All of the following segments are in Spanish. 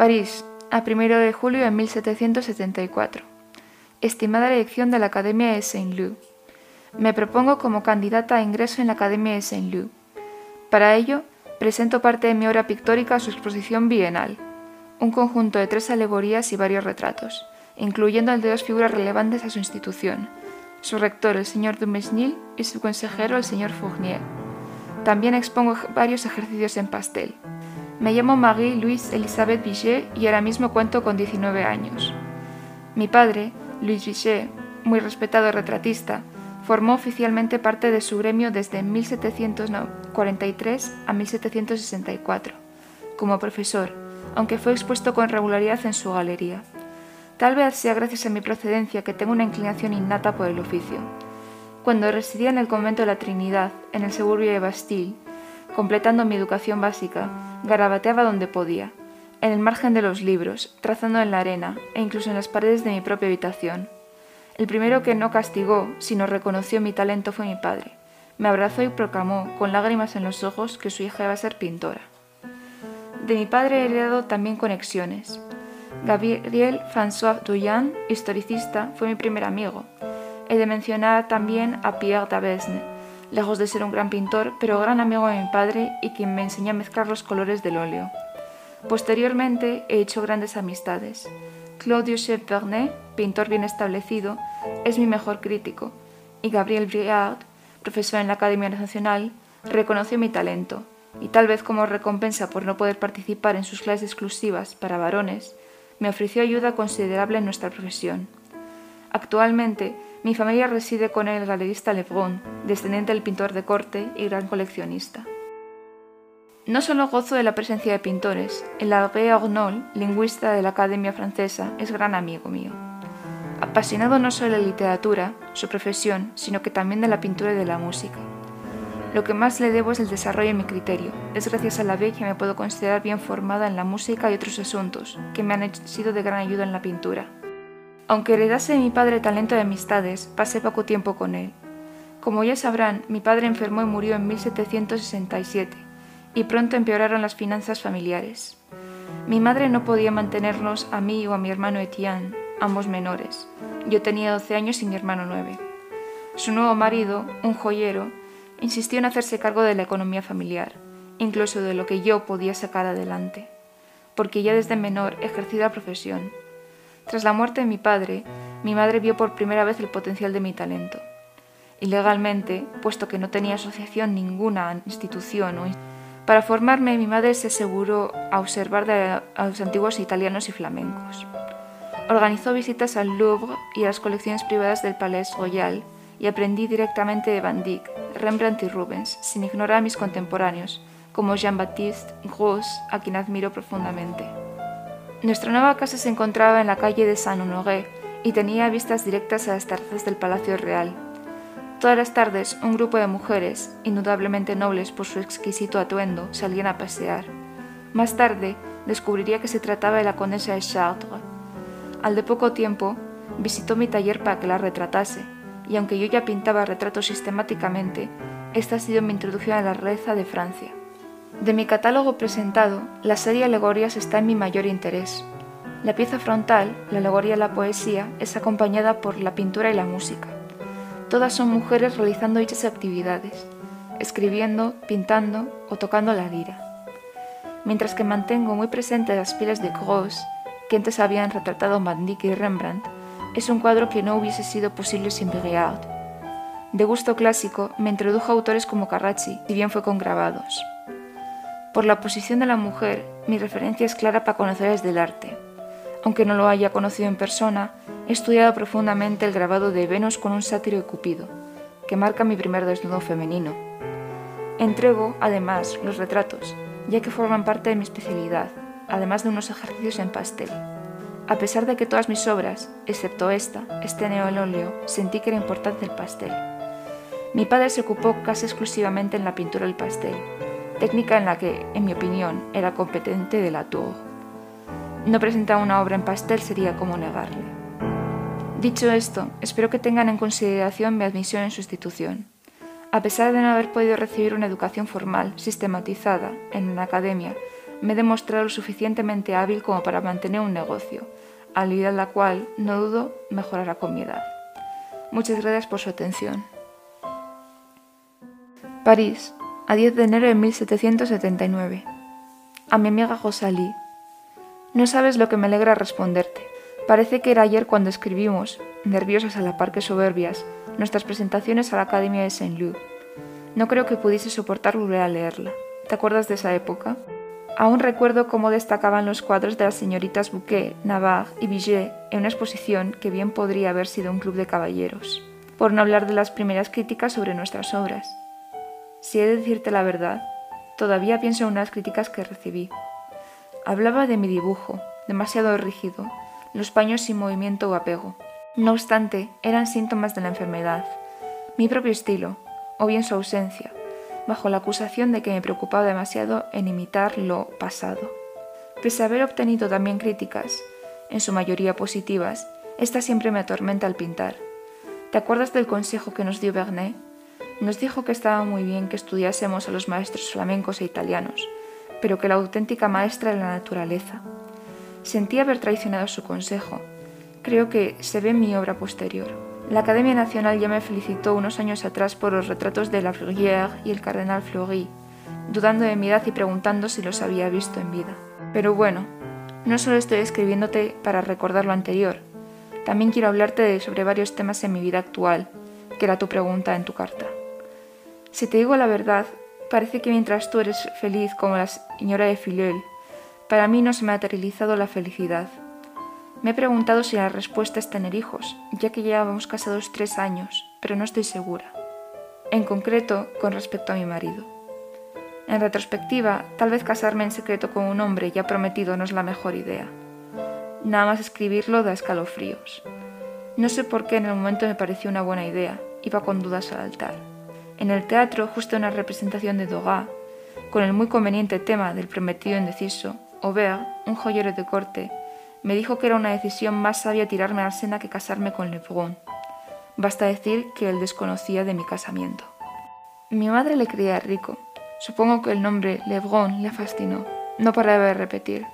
París, a 1 de julio de 1774. Estimada elección de la Academia de Saint-Lô. Me propongo como candidata a ingreso en la Academia de Saint-Lô. Para ello, presento parte de mi obra pictórica a su exposición bienal, un conjunto de tres alegorías y varios retratos, incluyendo el de dos figuras relevantes a su institución, su rector el señor Dumesnil y su consejero el señor Fournier. También expongo varios ejercicios en pastel. Me llamo Marie-Louise Elisabeth Vichet y ahora mismo cuento con 19 años. Mi padre, Louis Vichet, muy respetado retratista, formó oficialmente parte de su gremio desde 1743 a 1764, como profesor, aunque fue expuesto con regularidad en su galería. Tal vez sea gracias a mi procedencia que tengo una inclinación innata por el oficio. Cuando residía en el convento de la Trinidad, en el suburbio de Bastille, completando mi educación básica, garabateaba donde podía, en el margen de los libros, trazando en la arena e incluso en las paredes de mi propia habitación. El primero que no castigó, sino reconoció mi talento fue mi padre. Me abrazó y proclamó, con lágrimas en los ojos, que su hija iba a ser pintora. De mi padre he heredado también conexiones. Gabriel François Douyan, historicista, fue mi primer amigo. He de mencionar también a Pierre Davesne, lejos de ser un gran pintor, pero gran amigo de mi padre y quien me enseñó a mezclar los colores del óleo. Posteriormente he hecho grandes amistades. Claudio Chevernet, pintor bien establecido, es mi mejor crítico, y Gabriel Briard, profesor en la Academia Nacional, reconoció mi talento, y tal vez como recompensa por no poder participar en sus clases exclusivas para varones, me ofreció ayuda considerable en nuestra profesión. Actualmente, mi familia reside con el galerista Lebrun, descendiente del pintor de corte y gran coleccionista. No solo gozo de la presencia de pintores, el Abbé Arnold, lingüista de la Academia Francesa, es gran amigo mío. Apasionado no solo de la literatura, su profesión, sino que también de la pintura y de la música. Lo que más le debo es el desarrollo de mi criterio. Es gracias a la B que me puedo considerar bien formada en la música y otros asuntos, que me han sido de gran ayuda en la pintura. Aunque heredase mi padre talento de amistades, pasé poco tiempo con él. Como ya sabrán, mi padre enfermó y murió en 1767, y pronto empeoraron las finanzas familiares. Mi madre no podía mantenernos a mí o a mi hermano Etienne, ambos menores. Yo tenía 12 años y mi hermano 9. Su nuevo marido, un joyero, insistió en hacerse cargo de la economía familiar, incluso de lo que yo podía sacar adelante, porque ya desde menor ejercí la profesión. Tras la muerte de mi padre, mi madre vio por primera vez el potencial de mi talento. Ilegalmente, puesto que no tenía asociación ninguna, institución o para formarme, mi madre se aseguró a observar a los antiguos italianos y flamencos. Organizó visitas al Louvre y a las colecciones privadas del Palais Royal y aprendí directamente de Van Dyck, Rembrandt y Rubens, sin ignorar a mis contemporáneos, como Jean-Baptiste Gros, a quien admiro profundamente. Nuestra nueva casa se encontraba en la calle de Saint-Honoré y tenía vistas directas a las terrazas del Palacio Real. Todas las tardes, un grupo de mujeres, indudablemente nobles por su exquisito atuendo, salían a pasear. Más tarde, descubriría que se trataba de la condesa de Chartres. Al de poco tiempo, visitó mi taller para que la retratase, y aunque yo ya pintaba retratos sistemáticamente, esta ha sido mi introducción a la reza de Francia. De mi catálogo presentado, la serie Alegorías está en mi mayor interés. La pieza frontal, la alegoría de la poesía, es acompañada por la pintura y la música. Todas son mujeres realizando dichas actividades, escribiendo, pintando o tocando la lira. Mientras que mantengo muy presente las pieles de Gros, que antes habían retratado Dyck y Rembrandt, es un cuadro que no hubiese sido posible sin Briard. De gusto clásico, me introdujo a autores como Carracci, si bien fue con grabados. Por la posición de la mujer, mi referencia es clara para conocerles del arte. Aunque no lo haya conocido en persona, he estudiado profundamente el grabado de Venus con un sátiro de Cupido, que marca mi primer desnudo femenino. Entrego, además, los retratos, ya que forman parte de mi especialidad, además de unos ejercicios en pastel. A pesar de que todas mis obras, excepto esta, estén en óleo, sentí que era importante el pastel. Mi padre se ocupó casi exclusivamente en la pintura del pastel, técnica en la que, en mi opinión, era competente de la Tour. No presentar una obra en pastel sería como negarle. Dicho esto, espero que tengan en consideración mi admisión en su institución. A pesar de no haber podido recibir una educación formal, sistematizada, en una academia, me he demostrado lo suficientemente hábil como para mantener un negocio, habilidad la cual, no dudo, mejorará con mi edad. Muchas gracias por su atención. París, a 10 de enero de 1779. A mi amiga Rosalie. No sabes lo que me alegra responderte. Parece que era ayer cuando escribimos, nerviosas a la par que soberbias, nuestras presentaciones a la Academia de Saint-Lô. No creo que pudiese soportar volver a leerla. ¿Te acuerdas de esa época? Aún recuerdo cómo destacaban los cuadros de las señoritas Bouquet, Navarre y Biget en una exposición que bien podría haber sido un club de caballeros, por no hablar de las primeras críticas sobre nuestras obras. Si he de decirte la verdad, todavía pienso en unas críticas que recibí. Hablaba de mi dibujo, demasiado rígido, los paños sin movimiento o apego. No obstante, eran síntomas de la enfermedad, mi propio estilo, o bien su ausencia, bajo la acusación de que me preocupaba demasiado en imitar lo pasado. Pese a haber obtenido también críticas, en su mayoría positivas, esta siempre me atormenta al pintar. ¿Te acuerdas del consejo que nos dio Bernet? Nos dijo que estaba muy bien que estudiásemos a los maestros flamencos e italianos, pero que la auténtica maestra era la naturaleza. Sentí haber traicionado su consejo. Creo que se ve en mi obra posterior. La Academia Nacional ya me felicitó unos años atrás por los retratos de la Flurière y el cardenal Fleury, dudando de mi edad y preguntando si los había visto en vida. Pero bueno, no solo estoy escribiéndote para recordar lo anterior, también quiero hablarte sobre varios temas en mi vida actual, que era tu pregunta en tu carta. Si te digo la verdad, parece que mientras tú eres feliz como la señora de Filel, para mí no se me ha materializado la felicidad. Me he preguntado si la respuesta es tener hijos, ya que llevábamos casados tres años, pero no estoy segura. En concreto, con respecto a mi marido. En retrospectiva, tal vez casarme en secreto con un hombre ya prometido no es la mejor idea. Nada más escribirlo da escalofríos. No sé por qué en el momento me pareció una buena idea, iba con dudas al altar. En el teatro, justo una representación de Doga, con el muy conveniente tema del prometido indeciso, Aubert, un joyero de corte, me dijo que era una decisión más sabia tirarme al Sena que casarme con Lebrun. Basta decir que él desconocía de mi casamiento. Mi madre le creía rico. Supongo que el nombre Lebrun le fascinó. No paraba de repetir.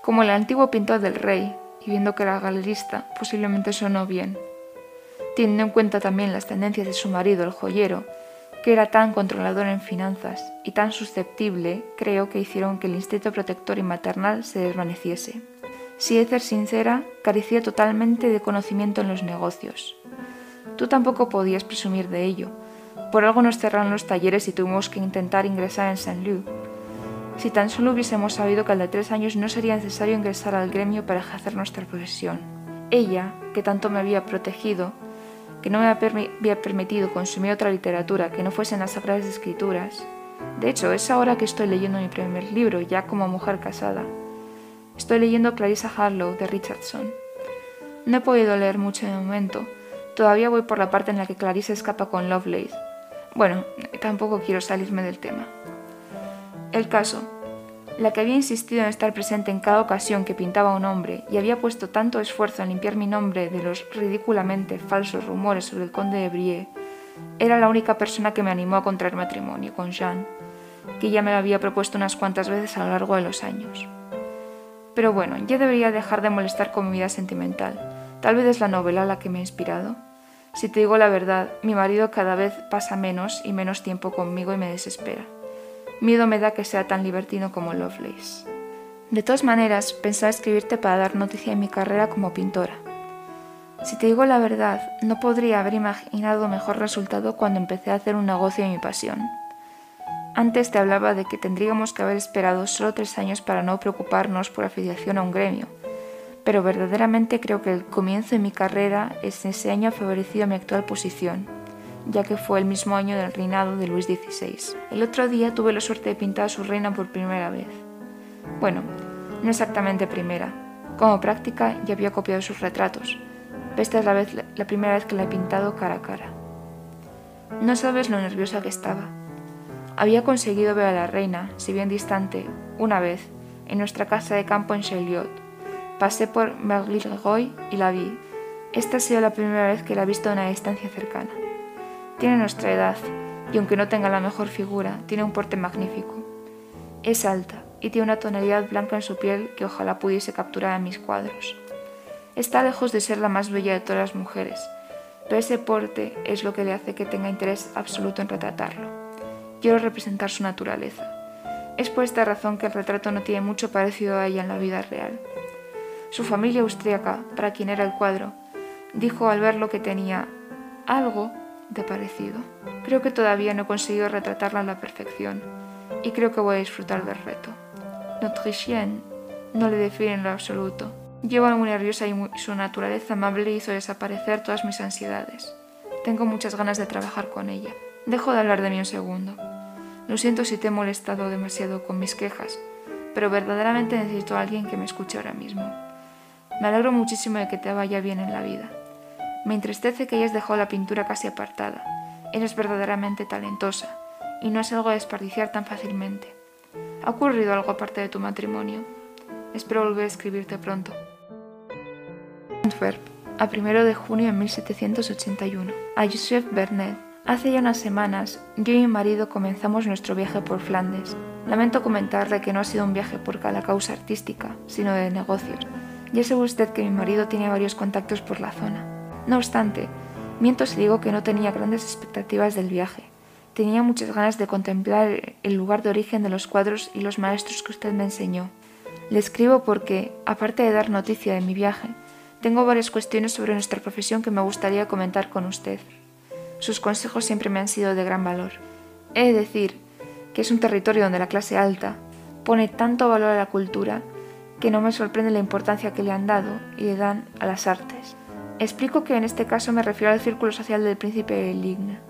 Como el antiguo pintor del rey, y viendo que era galerista, posiblemente sonó bien. Teniendo en cuenta también las tendencias de su marido, el joyero, que era tan controlador en finanzas y tan susceptible, creo que hicieron que el instinto protector y maternal se desvaneciese. Si he ser sincera, carecía totalmente de conocimiento en los negocios. Tú tampoco podías presumir de ello. Por algo nos cerraron los talleres y tuvimos que intentar ingresar en Saint Leu. Si tan solo hubiésemos sabido que al de tres años no sería necesario ingresar al gremio para ejercer nuestra profesión. Ella, que tanto me había protegido, que no me había permitido consumir otra literatura que no fuesen las Sagradas Escrituras. De hecho, es ahora que estoy leyendo mi primer libro, ya como mujer casada. Estoy leyendo Clarissa Harlow de Richardson. No he podido leer mucho de momento. Todavía voy por la parte en la que Clarissa escapa con Lovelace. Bueno, tampoco quiero salirme del tema. El caso. La que había insistido en estar presente en cada ocasión que pintaba un hombre y había puesto tanto esfuerzo en limpiar mi nombre de los ridículamente falsos rumores sobre el conde de Brie, era la única persona que me animó a contraer matrimonio con Jean, que ya me lo había propuesto unas cuantas veces a lo largo de los años. Pero bueno, ya debería dejar de molestar con mi vida sentimental. Tal vez es la novela la que me ha inspirado. Si te digo la verdad, mi marido cada vez pasa menos y menos tiempo conmigo y me desespera. Miedo me da que sea tan libertino como Lovelace. De todas maneras, pensaba escribirte para dar noticia de mi carrera como pintora. Si te digo la verdad, no podría haber imaginado mejor resultado cuando empecé a hacer un negocio de mi pasión. Antes te hablaba de que tendríamos que haber esperado solo tres años para no preocuparnos por afiliación a un gremio, pero verdaderamente creo que el comienzo de mi carrera es ese año ha favorecido mi actual posición, ya que fue el mismo año del reinado de Luis XVI. El otro día tuve la suerte de pintar a su reina por primera vez. Bueno, no exactamente primera. Como práctica ya había copiado sus retratos, esta es la, vez, la primera vez que la he pintado cara a cara. No sabes lo nerviosa que estaba. Había conseguido ver a la reina, si bien distante, una vez, en nuestra casa de campo en Chaillot. Pasé por Merly-Roy y la vi. Esta ha sido la primera vez que la he visto a una distancia cercana. Tiene nuestra edad, y aunque no tenga la mejor figura, tiene un porte magnífico. Es alta, y tiene una tonalidad blanca en su piel que ojalá pudiese capturar en mis cuadros. Está lejos de ser la más bella de todas las mujeres, pero ese porte es lo que le hace que tenga interés absoluto en retratarlo. Quiero representar su naturaleza. Es por esta razón que el retrato no tiene mucho parecido a ella en la vida real. Su familia austríaca, para quien era el cuadro, dijo al verlo que tenía algo de parecido. Creo que todavía no he conseguido retratarla a la perfección y creo que voy a disfrutar del reto. Notre chien no le define en lo absoluto. Lleva muy nerviosa y su naturaleza amable hizo desaparecer todas mis ansiedades. Tengo muchas ganas de trabajar con ella. Dejo de hablar de mí un segundo. Lo siento si te he molestado demasiado con mis quejas, pero verdaderamente necesito a alguien que me escuche ahora mismo. Me alegro muchísimo de que te vaya bien en la vida. Me entristece que hayas dejado la pintura casi apartada. Eres verdaderamente talentosa, y no es algo a desperdiciar tan fácilmente. ¿Ha ocurrido algo aparte de tu matrimonio? Espero volver a escribirte pronto. Antwerp, a 1 de junio de 1781. A Joseph Bernet. Hace ya unas semanas, yo y mi marido comenzamos nuestro viaje por Flandes. Lamento comentarle que no ha sido un viaje por la causa artística, sino de negocios. Ya sabe usted que mi marido tiene varios contactos por la zona. No obstante, miento si digo que no tenía grandes expectativas del viaje. Tenía muchas ganas de contemplar el lugar de origen de los cuadros y los maestros que usted me enseñó. Le escribo porque, aparte de dar noticia de mi viaje, tengo varias cuestiones sobre nuestra profesión que me gustaría comentar con usted. Sus consejos siempre me han sido de gran valor. He de decir que es un territorio donde la clase alta pone tanto valor a la cultura que no me sorprende la importancia que le han dado y le dan a las artes. Explico que en este caso me refiero al círculo social del príncipe de Ligne.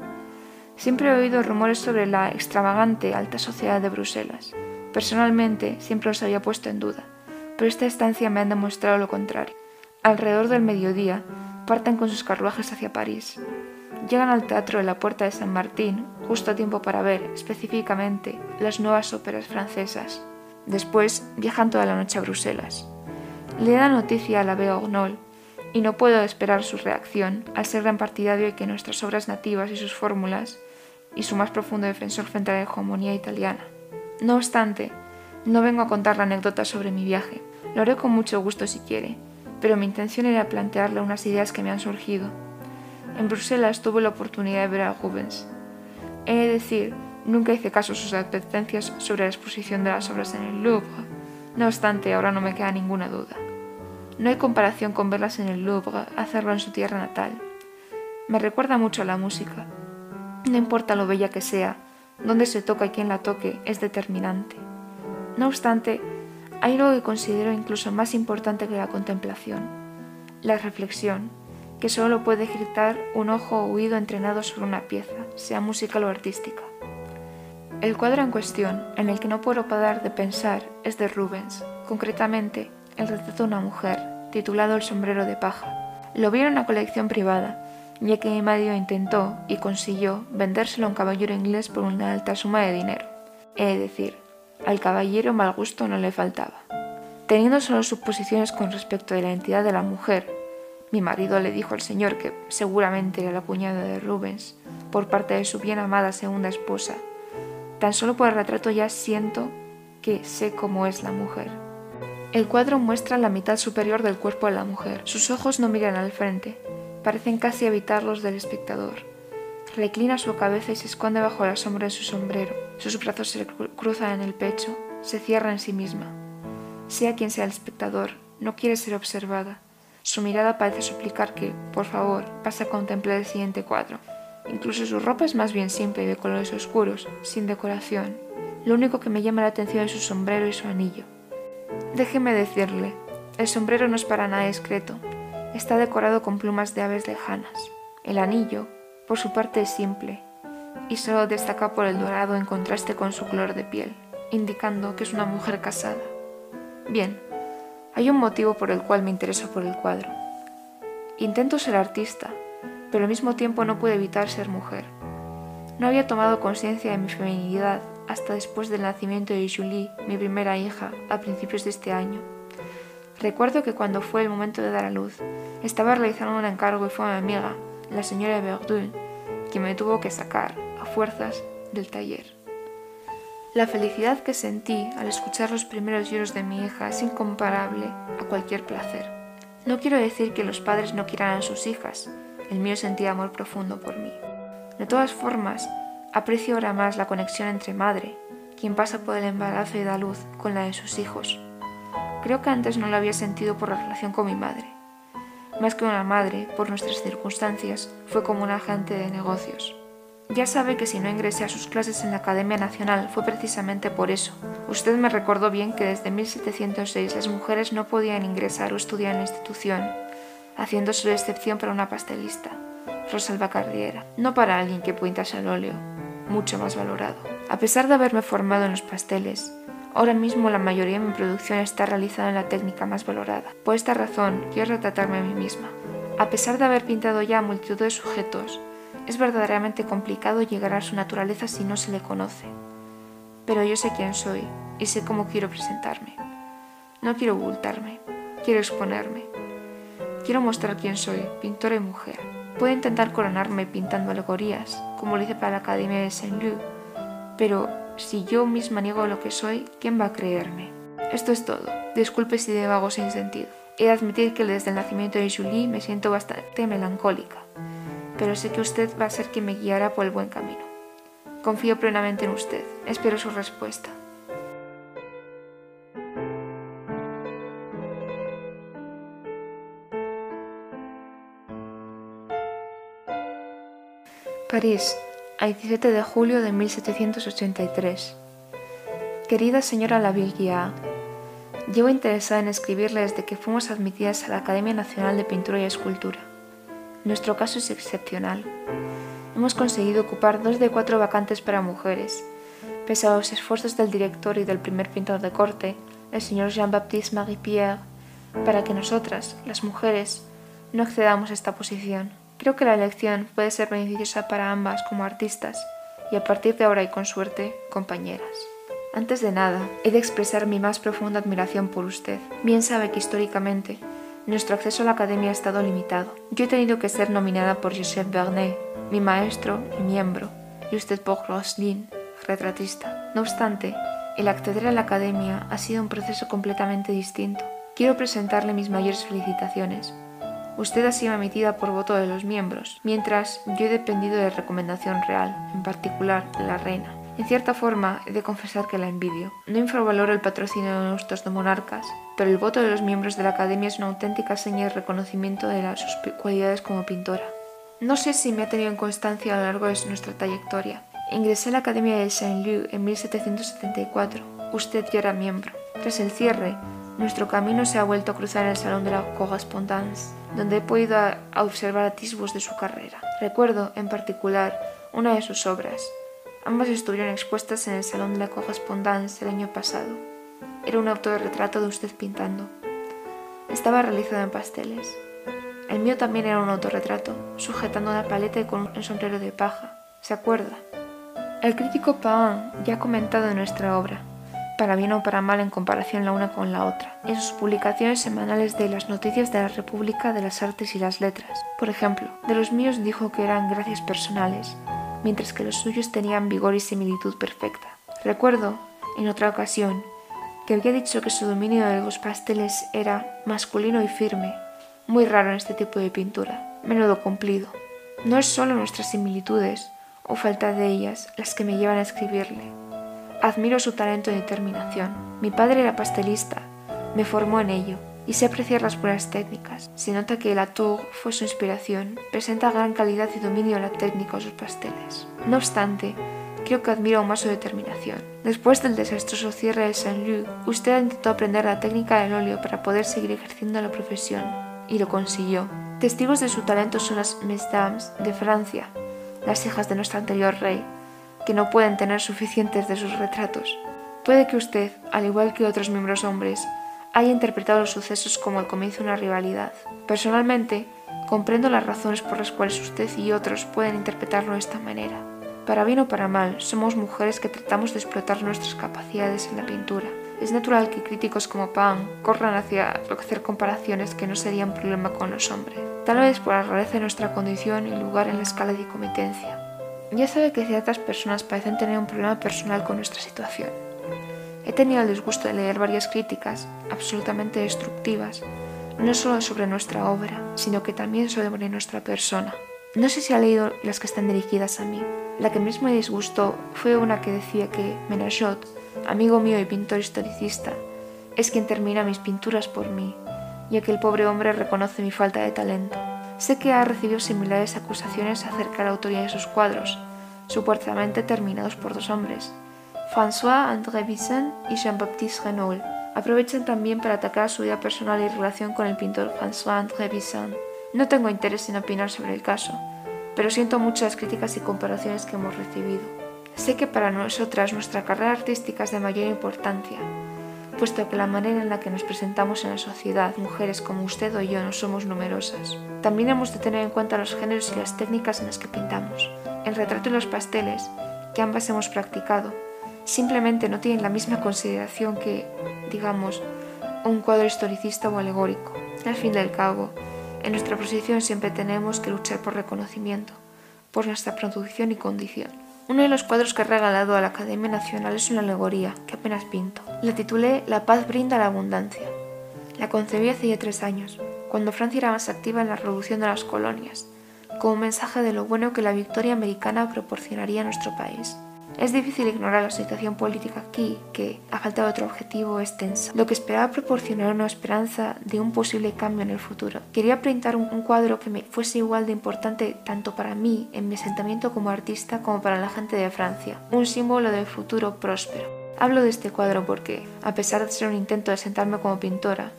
Siempre he oído rumores sobre la extravagante alta sociedad de Bruselas. Personalmente siempre los había puesto en duda, pero esta estancia me ha demostrado lo contrario. Alrededor del mediodía parten con sus carruajes hacia París. Llegan al teatro de la Puerta de San Martín justo a tiempo para ver, específicamente, las nuevas óperas francesas. Después viajan toda la noche a Bruselas. Le da noticia a la Beaugnol y no puedo esperar su reacción al ser gran partidario de que nuestras obras nativas y sus fórmulas y su más profundo defensor frente a la hegemonía italiana. No obstante, no vengo a contar la anécdota sobre mi viaje. Lo haré con mucho gusto si quiere, pero mi intención era plantearle unas ideas que me han surgido. En Bruselas tuve la oportunidad de ver a Rubens. He de decir Nunca hice caso a sus advertencias sobre la exposición de las obras en el Louvre. No obstante, ahora no me queda ninguna duda. No hay comparación con verlas en el Louvre, hacerlo en su tierra natal. Me recuerda mucho a la música. No importa lo bella que sea, dónde se toca y quién la toque es determinante. No obstante, hay algo que considero incluso más importante que la contemplación, la reflexión, que solo puede ejercitar un ojo oído entrenado sobre una pieza, sea musical o artística. El cuadro en cuestión, en el que no puedo parar de pensar, es de Rubens, concretamente el retrato de una mujer, titulado El sombrero de paja. Lo vi en una colección privada, ya que mi marido intentó y consiguió vendérselo a un caballero inglés por una alta suma de dinero. He de decir, al caballero mal gusto no le faltaba. Teniendo solo suposiciones con respecto de la identidad de la mujer, mi marido le dijo al señor que seguramente era la cuñada de Rubens, por parte de su bien amada segunda esposa, Tan solo por el retrato ya siento que sé cómo es la mujer. El cuadro muestra la mitad superior del cuerpo de la mujer. Sus ojos no miran al frente, parecen casi evitar los del espectador. Reclina su cabeza y se esconde bajo la sombra de su sombrero. Sus brazos se cruzan en el pecho, se cierra en sí misma. Sea quien sea el espectador, no quiere ser observada. Su mirada parece suplicar que, por favor, pase a contemplar el siguiente cuadro. Incluso su ropa es más bien simple y de colores oscuros, sin decoración. Lo único que me llama la atención es su sombrero y su anillo. Déjeme decirle, el sombrero no es para nada discreto. Está decorado con plumas de aves lejanas. El anillo, por su parte, es simple y solo destaca por el dorado en contraste con su color de piel, indicando que es una mujer casada. Bien, hay un motivo por el cual me intereso por el cuadro. Intento ser artista, pero al mismo tiempo no pude evitar ser mujer. No había tomado conciencia de mi feminidad hasta después del nacimiento de Julie, mi primera hija, a principios de este año. Recuerdo que cuando fue el momento de dar a luz, estaba realizando un encargo y fue mi amiga, la señora Verdun, quien me tuvo que sacar, a fuerzas, del taller. La felicidad que sentí al escuchar los primeros lloros de mi hija es incomparable a cualquier placer. No quiero decir que los padres no quieran a sus hijas, el mío sentía amor profundo por mí. De todas formas, aprecio ahora más la conexión entre madre, quien pasa por el embarazo y da luz, con la de sus hijos. Creo que antes no lo había sentido por la relación con mi madre. Más que una madre, por nuestras circunstancias, fue como un agente de negocios. Ya sabe que si no ingresé a sus clases en la Academia Nacional fue precisamente por eso. Usted me recordó bien que desde 1706 las mujeres no podían ingresar o estudiar en la institución, haciendo solo excepción para una pastelista, Rosalba Carriera, no para alguien que pintas al óleo, mucho más valorado. A pesar de haberme formado en los pasteles, ahora mismo la mayoría de mi producción está realizada en la técnica más valorada. Por esta razón, quiero retratarme a mí misma. A pesar de haber pintado ya multitud de sujetos, es verdaderamente complicado llegar a su naturaleza si no se le conoce. Pero yo sé quién soy y sé cómo quiero presentarme. No quiero ocultarme, quiero exponerme. Quiero mostrar quién soy, pintora y mujer. Puedo intentar coronarme pintando alegorías, como lo hice para la Academia de Saint-Leu, pero si yo misma niego lo que soy, ¿quién va a creerme? Esto es todo. Disculpe si vago sin sentido. He de admitir que desde el nacimiento de Julie me siento bastante melancólica pero sé que usted va a ser quien me guiará por el buen camino. Confío plenamente en usted. Espero su respuesta. A 17 de julio de 1783. Querida señora Laville llevo interesada en escribirle desde que fuimos admitidas a la Academia Nacional de Pintura y Escultura. Nuestro caso es excepcional. Hemos conseguido ocupar dos de cuatro vacantes para mujeres. Pese a los esfuerzos del director y del primer pintor de corte, el señor Jean-Baptiste Marie-Pierre, para que nosotras, las mujeres, no accedamos a esta posición. Creo que la elección puede ser beneficiosa para ambas como artistas y a partir de ahora y con suerte, compañeras. Antes de nada, he de expresar mi más profunda admiración por usted. Bien sabe que históricamente nuestro acceso a la academia ha estado limitado. Yo he tenido que ser nominada por Joseph Vernet, mi maestro y miembro, y usted por Roslin, retratista. No obstante, el acceder a la academia ha sido un proceso completamente distinto. Quiero presentarle mis mayores felicitaciones. Usted ha sido emitida por voto de los miembros, mientras yo he dependido de recomendación real, en particular la reina. En cierta forma, he de confesar que la envidio. No infravaloro el patrocinio de nuestros monarcas, pero el voto de los miembros de la Academia es una auténtica seña de reconocimiento de sus cualidades como pintora. No sé si me ha tenido en constancia a lo largo de nuestra trayectoria. Ingresé a la Academia de Saint-Leu en 1774. Usted ya era miembro. Tras el cierre, nuestro camino se ha vuelto a cruzar en el Salón de la Correspondance, donde he podido observar atisbos de su carrera. Recuerdo, en particular, una de sus obras, Ambas estuvieron expuestas en el Salón de la Correspondance el año pasado. Era un autorretrato de usted pintando. Estaba realizado en pasteles. El mío también era un autorretrato, sujetando una paleta con un sombrero de paja. ¿Se acuerda? El crítico Pain ya ha comentado nuestra obra, para bien o para mal en comparación la una con la otra, en sus publicaciones semanales de las noticias de la República de las Artes y las Letras. Por ejemplo, de los míos dijo que eran gracias personales, mientras que los suyos tenían vigor y similitud perfecta. Recuerdo, en otra ocasión, que había dicho que su dominio de los pasteles era masculino y firme, muy raro en este tipo de pintura, menudo cumplido. No es solo nuestras similitudes, o falta de ellas, las que me llevan a escribirle. Admiro su talento y determinación. Mi padre era pastelista, me formó en ello, y sé apreciar las buenas técnicas. Se nota que Latour fue su inspiración, presenta gran calidad y dominio en la técnica de sus pasteles. No obstante, creo que admiro aún más su determinación. Después del desastroso cierre de Saint-Leu, usted ha intentado aprender la técnica del óleo para poder seguir ejerciendo la profesión, y lo consiguió. Testigos de su talento son las Mesdames de Francia, las hijas de nuestro anterior rey, que no pueden tener suficientes de sus retratos. Puede que usted, al igual que otros miembros hombres, haya interpretado los sucesos como el comienzo de una rivalidad. Personalmente, comprendo las razones por las cuales usted y otros pueden interpretarlo de esta manera. Para bien o para mal, somos mujeres que tratamos de explotar nuestras capacidades en la pintura. Es natural que críticos como Pan corran hacia hacer comparaciones que no serían problema con los hombres, tal vez por la rareza de nuestra condición y lugar en la escala de competencia. Ya sabe que ciertas personas parecen tener un problema personal con nuestra situación. He tenido el disgusto de leer varias críticas absolutamente destructivas, no solo sobre nuestra obra, sino que también sobre nuestra persona. No sé si ha leído las que están dirigidas a mí. La que más me disgustó fue una que decía que Menachot, amigo mío y pintor historicista, es quien termina mis pinturas por mí, ya que el pobre hombre reconoce mi falta de talento. Sé que ha recibido similares acusaciones acerca de la autoría de sus cuadros, supuestamente terminados por dos hombres, François-André Bisson y Jean-Baptiste Renault. Aprovechan también para atacar su vida personal y relación con el pintor François-André Bisson. No tengo interés en opinar sobre el caso, pero siento muchas críticas y comparaciones que hemos recibido. Sé que para nosotras nuestra carrera artística es de mayor importancia, puesto que la manera en la que nos presentamos en la sociedad, mujeres como usted o yo, no somos numerosas. También hemos de tener en cuenta los géneros y las técnicas en las que pintamos. El retrato y los pasteles, que ambas hemos practicado, simplemente no tienen la misma consideración que, digamos, un cuadro historicista o alegórico. Al fin y al cabo, en nuestra posición siempre tenemos que luchar por reconocimiento, por nuestra producción y condición. Uno de los cuadros que he regalado a la Academia Nacional es una alegoría que apenas pinto. La titulé La paz brinda la abundancia. La concebí hace ya tres años, cuando Francia era más activa en la revolución de las colonias, como mensaje de lo bueno que la victoria americana proporcionaría a nuestro país. Es difícil ignorar la situación política aquí, que, a falta de otro objetivo, es tensa. Lo que esperaba proporcionar una esperanza de un posible cambio en el futuro. Quería pintar un, cuadro que me fuese igual de importante tanto para mí, en mi asentamiento como artista, como para la gente de Francia. Un símbolo del futuro próspero. Hablo de este cuadro porque, a pesar de ser un intento de sentarme como pintora,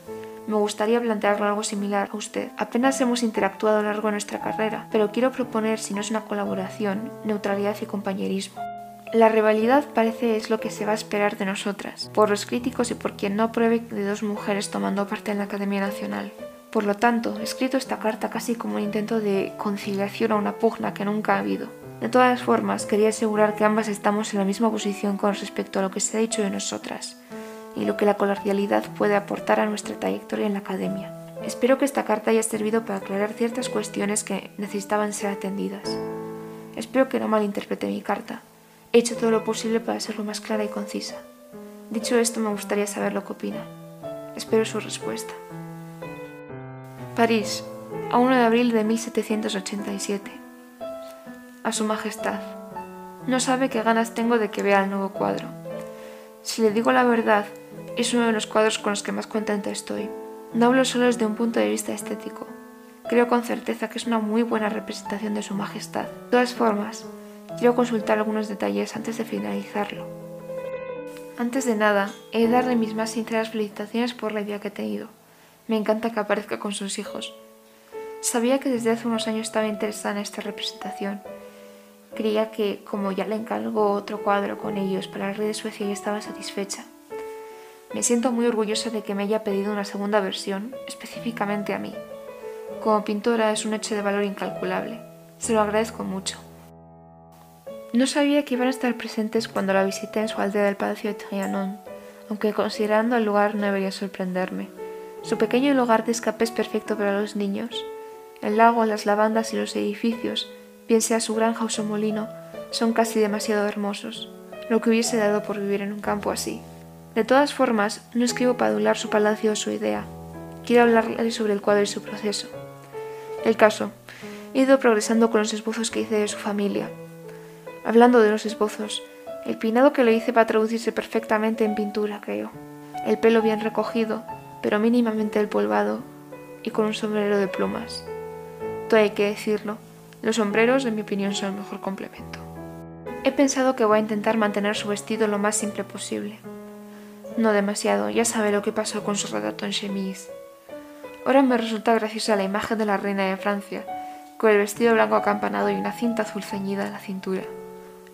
me gustaría plantearlo algo similar a usted. Apenas hemos interactuado a lo largo de nuestra carrera, pero quiero proponer, si no es una colaboración, neutralidad y compañerismo. La rivalidad parece es lo que se va a esperar de nosotras, por los críticos y por quien no apruebe de dos mujeres tomando parte en la Academia Nacional. Por lo tanto, he escrito esta carta casi como un intento de conciliación a una pugna que nunca ha habido. De todas formas, quería asegurar que ambas estamos en la misma posición con respecto a lo que se ha dicho de nosotras y lo que la colateralidad puede aportar a nuestra trayectoria en la Academia. Espero que esta carta haya servido para aclarar ciertas cuestiones que necesitaban ser atendidas. Espero que no malinterprete mi carta. He hecho todo lo posible para ser más clara y concisa. Dicho esto, me gustaría saber lo que opina. Espero su respuesta. París, a 1 de abril de 1787. A Su Majestad. No sabe qué ganas tengo de que vea el nuevo cuadro. Si le digo la verdad, es uno de los cuadros con los que más contenta estoy. No hablo solo desde un punto de vista estético. Creo con certeza que es una muy buena representación de Su Majestad. De todas formas, Quiero consultar algunos detalles antes de finalizarlo. Antes de nada, he de darle mis más sinceras felicitaciones por la idea que he tenido. Me encanta que aparezca con sus hijos. Sabía que desde hace unos años estaba interesada en esta representación. Creía que, como ya le encargó otro cuadro con ellos para el rey de Suecia, ya estaba satisfecha. Me siento muy orgullosa de que me haya pedido una segunda versión, específicamente a mí. Como pintora es un hecho de valor incalculable. Se lo agradezco mucho. No sabía que iban a estar presentes cuando la visité en su aldea del Palacio de Trianon, aunque considerando el lugar no debería sorprenderme. Su pequeño lugar de escape es perfecto para los niños. El lago, las lavandas y los edificios, bien sea su granja o su molino, son casi demasiado hermosos, lo que hubiese dado por vivir en un campo así. De todas formas, no escribo para adular su palacio o su idea. Quiero hablarle sobre el cuadro y su proceso. El caso. He ido progresando con los esbozos que hice de su familia, Hablando de los esbozos, el peinado que le hice va a traducirse perfectamente en pintura, creo. El pelo bien recogido, pero mínimamente empolvado y con un sombrero de plumas. Todo hay que decirlo, los sombreros, en mi opinión, son el mejor complemento. He pensado que voy a intentar mantener su vestido lo más simple posible. No demasiado, ya sabe lo que pasó con su retrato en chemise. Ahora me resulta graciosa la imagen de la reina de Francia, con el vestido blanco acampanado y una cinta azul ceñida en la cintura.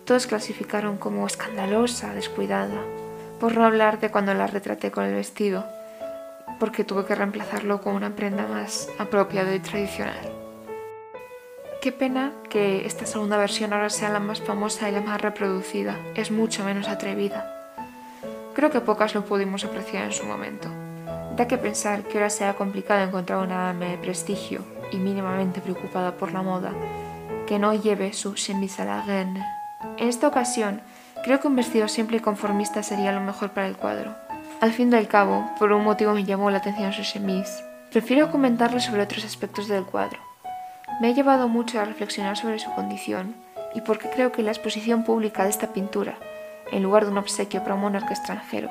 Todos clasificaron como escandalosa, descuidada, por no hablar de cuando la retraté con el vestido, porque tuve que reemplazarlo con una prenda más apropiada y tradicional. Qué pena que esta segunda versión ahora sea la más famosa y la más reproducida, es mucho menos atrevida. Creo que pocas lo pudimos apreciar en su momento. Da que pensar que ahora sea complicado encontrar una dama de prestigio y mínimamente preocupada por la moda que no lleve su chemise à la reine. En esta ocasión, creo que un vestido simple y conformista sería lo mejor para el cuadro. Al fin al cabo, por un motivo me llamó la atención su chemise. Prefiero comentarle sobre otros aspectos del cuadro. Me ha llevado mucho a reflexionar sobre su condición y porque creo que la exposición pública de esta pintura, en lugar de un obsequio para un monarca extranjero,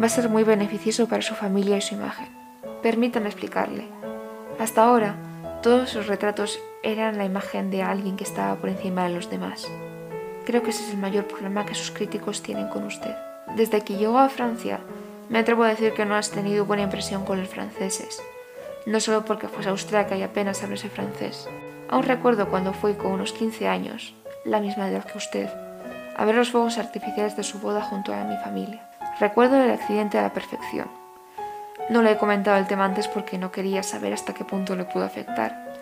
va a ser muy beneficioso para su familia y su imagen. Permítanme explicarle. Hasta ahora, todos sus retratos eran la imagen de alguien que estaba por encima de los demás. Creo que ese es el mayor problema que sus críticos tienen con usted. Desde que llegó a Francia, me atrevo a decir que no has tenido buena impresión con los franceses. No solo porque fuese austriaca y apenas hablase francés. Aún recuerdo cuando fui con unos 15 años, la misma edad que usted, a ver los fuegos artificiales de su boda junto a mi familia. Recuerdo el accidente a la perfección. No le he comentado el tema antes porque no quería saber hasta qué punto le pudo afectar.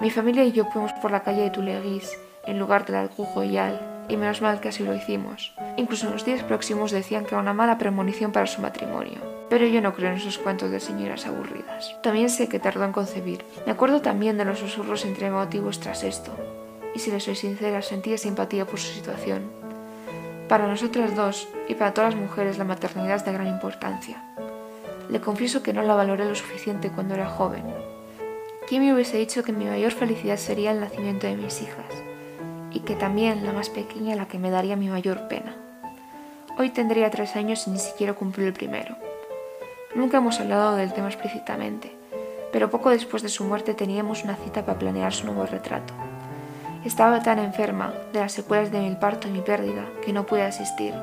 Mi familia y yo fuimos por la calle de Tuileries en lugar del Alcoux Royal y menos mal que así lo hicimos. Incluso en los días próximos decían que era una mala premonición para su matrimonio. Pero yo no creo en esos cuentos de señoras aburridas. También sé que tardó en concebir. Me acuerdo también de los susurros entre motivos tras esto y si le soy sincera, sentía simpatía por su situación. Para nosotras dos y para todas las mujeres la maternidad es de gran importancia. Le confieso que no la valoré lo suficiente cuando era joven. ¿Quién me hubiese dicho que mi mayor felicidad sería el nacimiento de mis hijas? Y que también la más pequeña la que me daría mi mayor pena. Hoy tendría tres años y ni siquiera cumplí el primero. Nunca hemos hablado del tema explícitamente, pero poco después de su muerte teníamos una cita para planear su nuevo retrato. Estaba tan enferma de las secuelas de mi parto y mi pérdida que no pude asistir.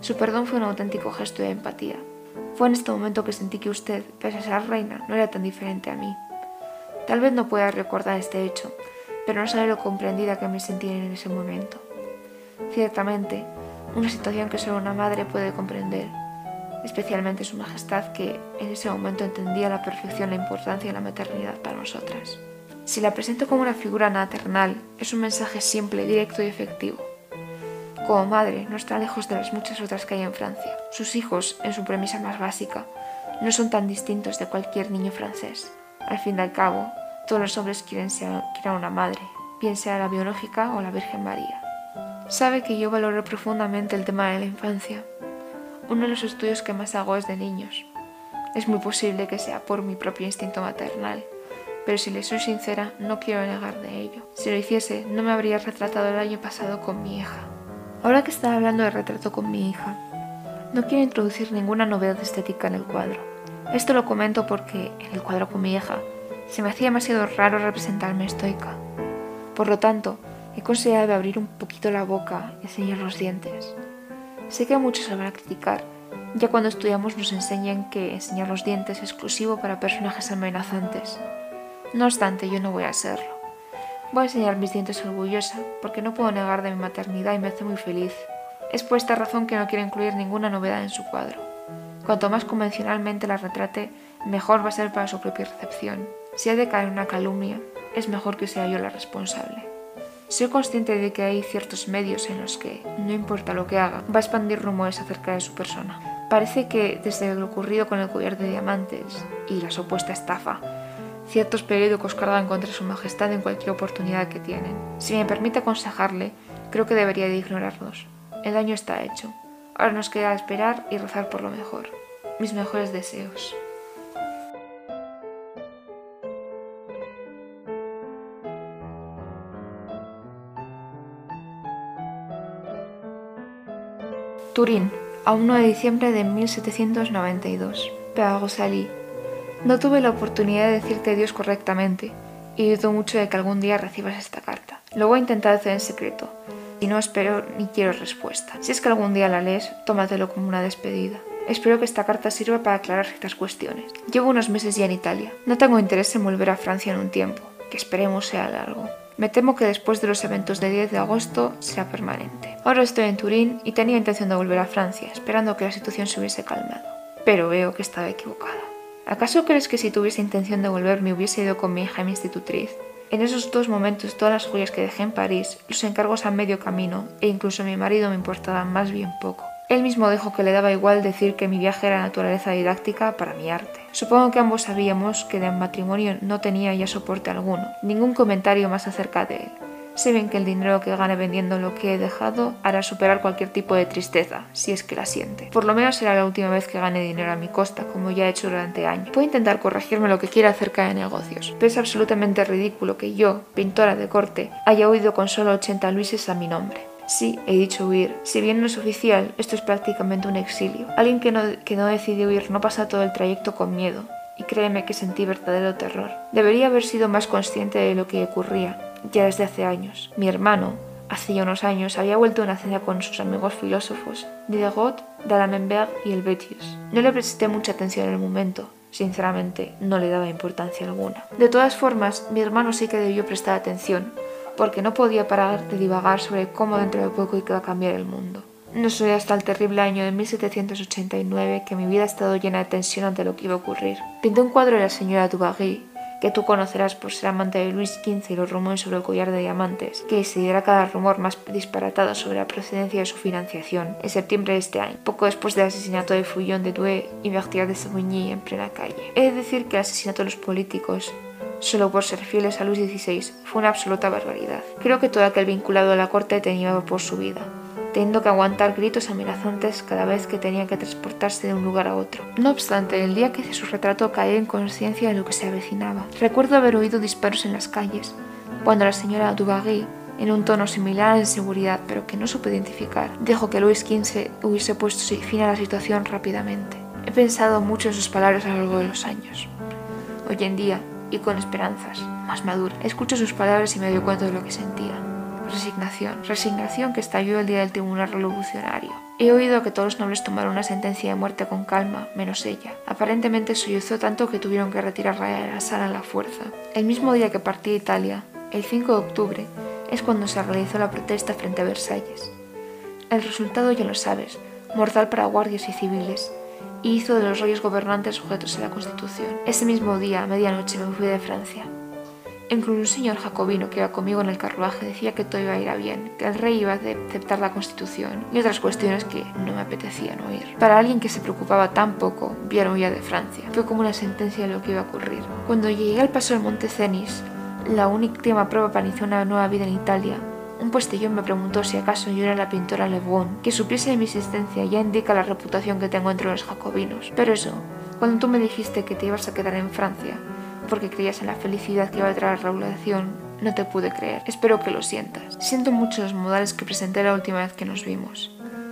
Su perdón fue un auténtico gesto de empatía. Fue en este momento que sentí que usted, pese a ser reina, no era tan diferente a mí. Tal vez no pueda recordar este hecho, pero no sabe lo comprendida que me sentí en ese momento. Ciertamente, una situación que solo una madre puede comprender, especialmente su majestad que en ese momento entendía la perfección la importancia de la maternidad para nosotras. Si la presento como una figura maternal, es un mensaje simple, directo y efectivo. Como madre, no está lejos de las muchas otras que hay en Francia. Sus hijos, en su premisa más básica, no son tan distintos de cualquier niño francés. Al fin y al cabo, todos los hombres quieren ser una madre, bien sea la biológica o la Virgen María. Sabe que yo valoro profundamente el tema de la infancia. Uno de los estudios que más hago es de niños. Es muy posible que sea por mi propio instinto maternal pero si le soy sincera, no quiero negar de ello. Si lo hiciese, no me habría retratado el año pasado con mi hija. Ahora que está hablando de retrato con mi hija, no quiero introducir ninguna novedad estética en el cuadro. Esto lo comento porque en el cuadro con mi hija se me hacía demasiado raro representarme estoica. Por lo tanto, he considerado abrir un poquito la boca y enseñar los dientes. Sé que muchos se van a criticar, ya cuando estudiamos nos enseñan que enseñar los dientes es exclusivo para personajes amenazantes. No obstante, yo no voy a serlo. Voy a enseñar mis dientes orgullosa, porque no puedo negar de mi maternidad y me hace muy feliz. Es por esta razón que no quiero incluir ninguna novedad en su cuadro. Cuanto más convencionalmente la retrate, mejor va a ser para su propia recepción. Si ha de caer una calumnia, es mejor que sea yo la responsable. Soy consciente de que hay ciertos medios en los que, no importa lo que haga, va a expandir rumores acerca de su persona. Parece que, desde lo ocurrido con el collar de diamantes y la supuesta estafa, Ciertos periódicos cargan contra su majestad en cualquier oportunidad que tienen. Si me permite aconsejarle, creo que debería de ignorarlos. El daño está hecho. Ahora nos queda esperar y rezar por lo mejor. Mis mejores deseos. Turín, a 1 de diciembre de 1792. Père Rosalie, no tuve la oportunidad de decirte adiós correctamente y dudo mucho de que algún día recibas esta carta. Lo voy a intentar hacer en secreto y no espero ni quiero respuesta. Si es que algún día la lees, tómatelo como una despedida. Espero que esta carta sirva para aclarar ciertas cuestiones. Llevo unos meses ya en Italia. No tengo interés en volver a Francia en un tiempo, que esperemos sea largo. Me temo que después de los eventos del 10 de agosto será permanente. Ahora estoy en Turín y tenía intención de volver a Francia, esperando que la situación se hubiese calmado. Pero veo que estaba equivocada. ¿Acaso crees que si tuviese intención de volver me hubiese ido con mi hija mi institutriz? En esos dos momentos todas las joyas que dejé en París, los encargos a medio camino e incluso mi marido me importaban más bien poco. Él mismo dijo que le daba igual decir que mi viaje era naturaleza didáctica para mi arte. Supongo que ambos sabíamos que del matrimonio no tenía ya soporte alguno, ningún comentario más acerca de él. Sé bien que el dinero que gane vendiendo lo que he dejado hará superar cualquier tipo de tristeza, si es que la siente. Por lo menos será la última vez que gane dinero a mi costa, como ya he hecho durante años. Puedo intentar corregirme lo que quiera acerca de negocios, pero es absolutamente ridículo que yo, pintora de corte, haya huido con solo 80 luises a mi nombre. Sí, he dicho huir. Si bien no es oficial, esto es prácticamente un exilio. Alguien que no, que no decide huir no pasa todo el trayecto con miedo, y créeme que sentí verdadero terror. Debería haber sido más consciente de lo que ocurría, ya desde hace años. Mi hermano, hace ya unos años, había vuelto a una cena con sus amigos filósofos, Diderot, D'Alembert y Helvetius. No le presté mucha atención en el momento, sinceramente no le daba importancia alguna. De todas formas, mi hermano sí que debió prestar atención, porque no podía parar de divagar sobre cómo dentro de poco iba a cambiar el mundo. No soy hasta el terrible año de 1789 que mi vida ha estado llena de tensión ante lo que iba a ocurrir. Pinté un cuadro de la señora Dubarry, que tú conocerás por ser amante de Luis XV y los rumores sobre el collar de diamantes, que diera cada rumor más disparatado sobre la procedencia de su financiación, en septiembre de este año, poco después del asesinato de Fouillon de Douai y Berthier de Savigny en plena calle. De decir que el asesinato de los políticos solo por ser fieles a Luis XVI, fue una absoluta barbaridad. Creo que todo aquel vinculado a la corte tenía por su vida, teniendo que aguantar gritos amenazantes cada vez que tenía que transportarse de un lugar a otro. No obstante, el día que hice su retrato caí en conciencia de lo que se avecinaba. Recuerdo haber oído disparos en las calles, cuando la señora Dubarry, en un tono similar a inseguridad, pero que no supe identificar, dijo que Luis XV hubiese puesto fin a la situación rápidamente. He pensado mucho en sus palabras a lo largo de los años. Hoy en día, y con esperanzas, más madura. Escucho sus palabras y me doy cuenta de lo que sentía. Resignación, resignación que estalló el día del tribunal revolucionario. He oído que todos los nobles tomaron una sentencia de muerte con calma, menos ella. Aparentemente sollozó tanto que tuvieron que retirarla de la sala a la fuerza. El mismo día que partí de Italia, el 5 de octubre, es cuando se realizó la protesta frente a Versalles. El resultado ya lo sabes, mortal para guardias y civiles, y hizo de los reyes gobernantes sujetos a la Constitución. Ese mismo día, a medianoche, me fui de Francia. Incluso un señor jacobino que iba conmigo en el carruaje decía que todo iba a ir a bien, que el rey iba a aceptar la Constitución y otras cuestiones que no me apetecían oír. Para alguien que se preocupaba tan poco, vieron huir de Francia. Fue como una sentencia de lo que iba a ocurrir. Cuando llegué al paso del Monte Cenis, la última prueba para iniciar una nueva vida en Italia, un postillón me preguntó si acaso yo era la pintora Le Que supiese de mi existencia ya indica la reputación que tengo entre los jacobinos. Pero eso, cuando tú me dijiste que te ibas a quedar en Francia, porque creías en la felicidad que iba a traer la revolución, no te pude creer. Espero que lo sientas. Siento mucho los modales que presenté la última vez que nos vimos.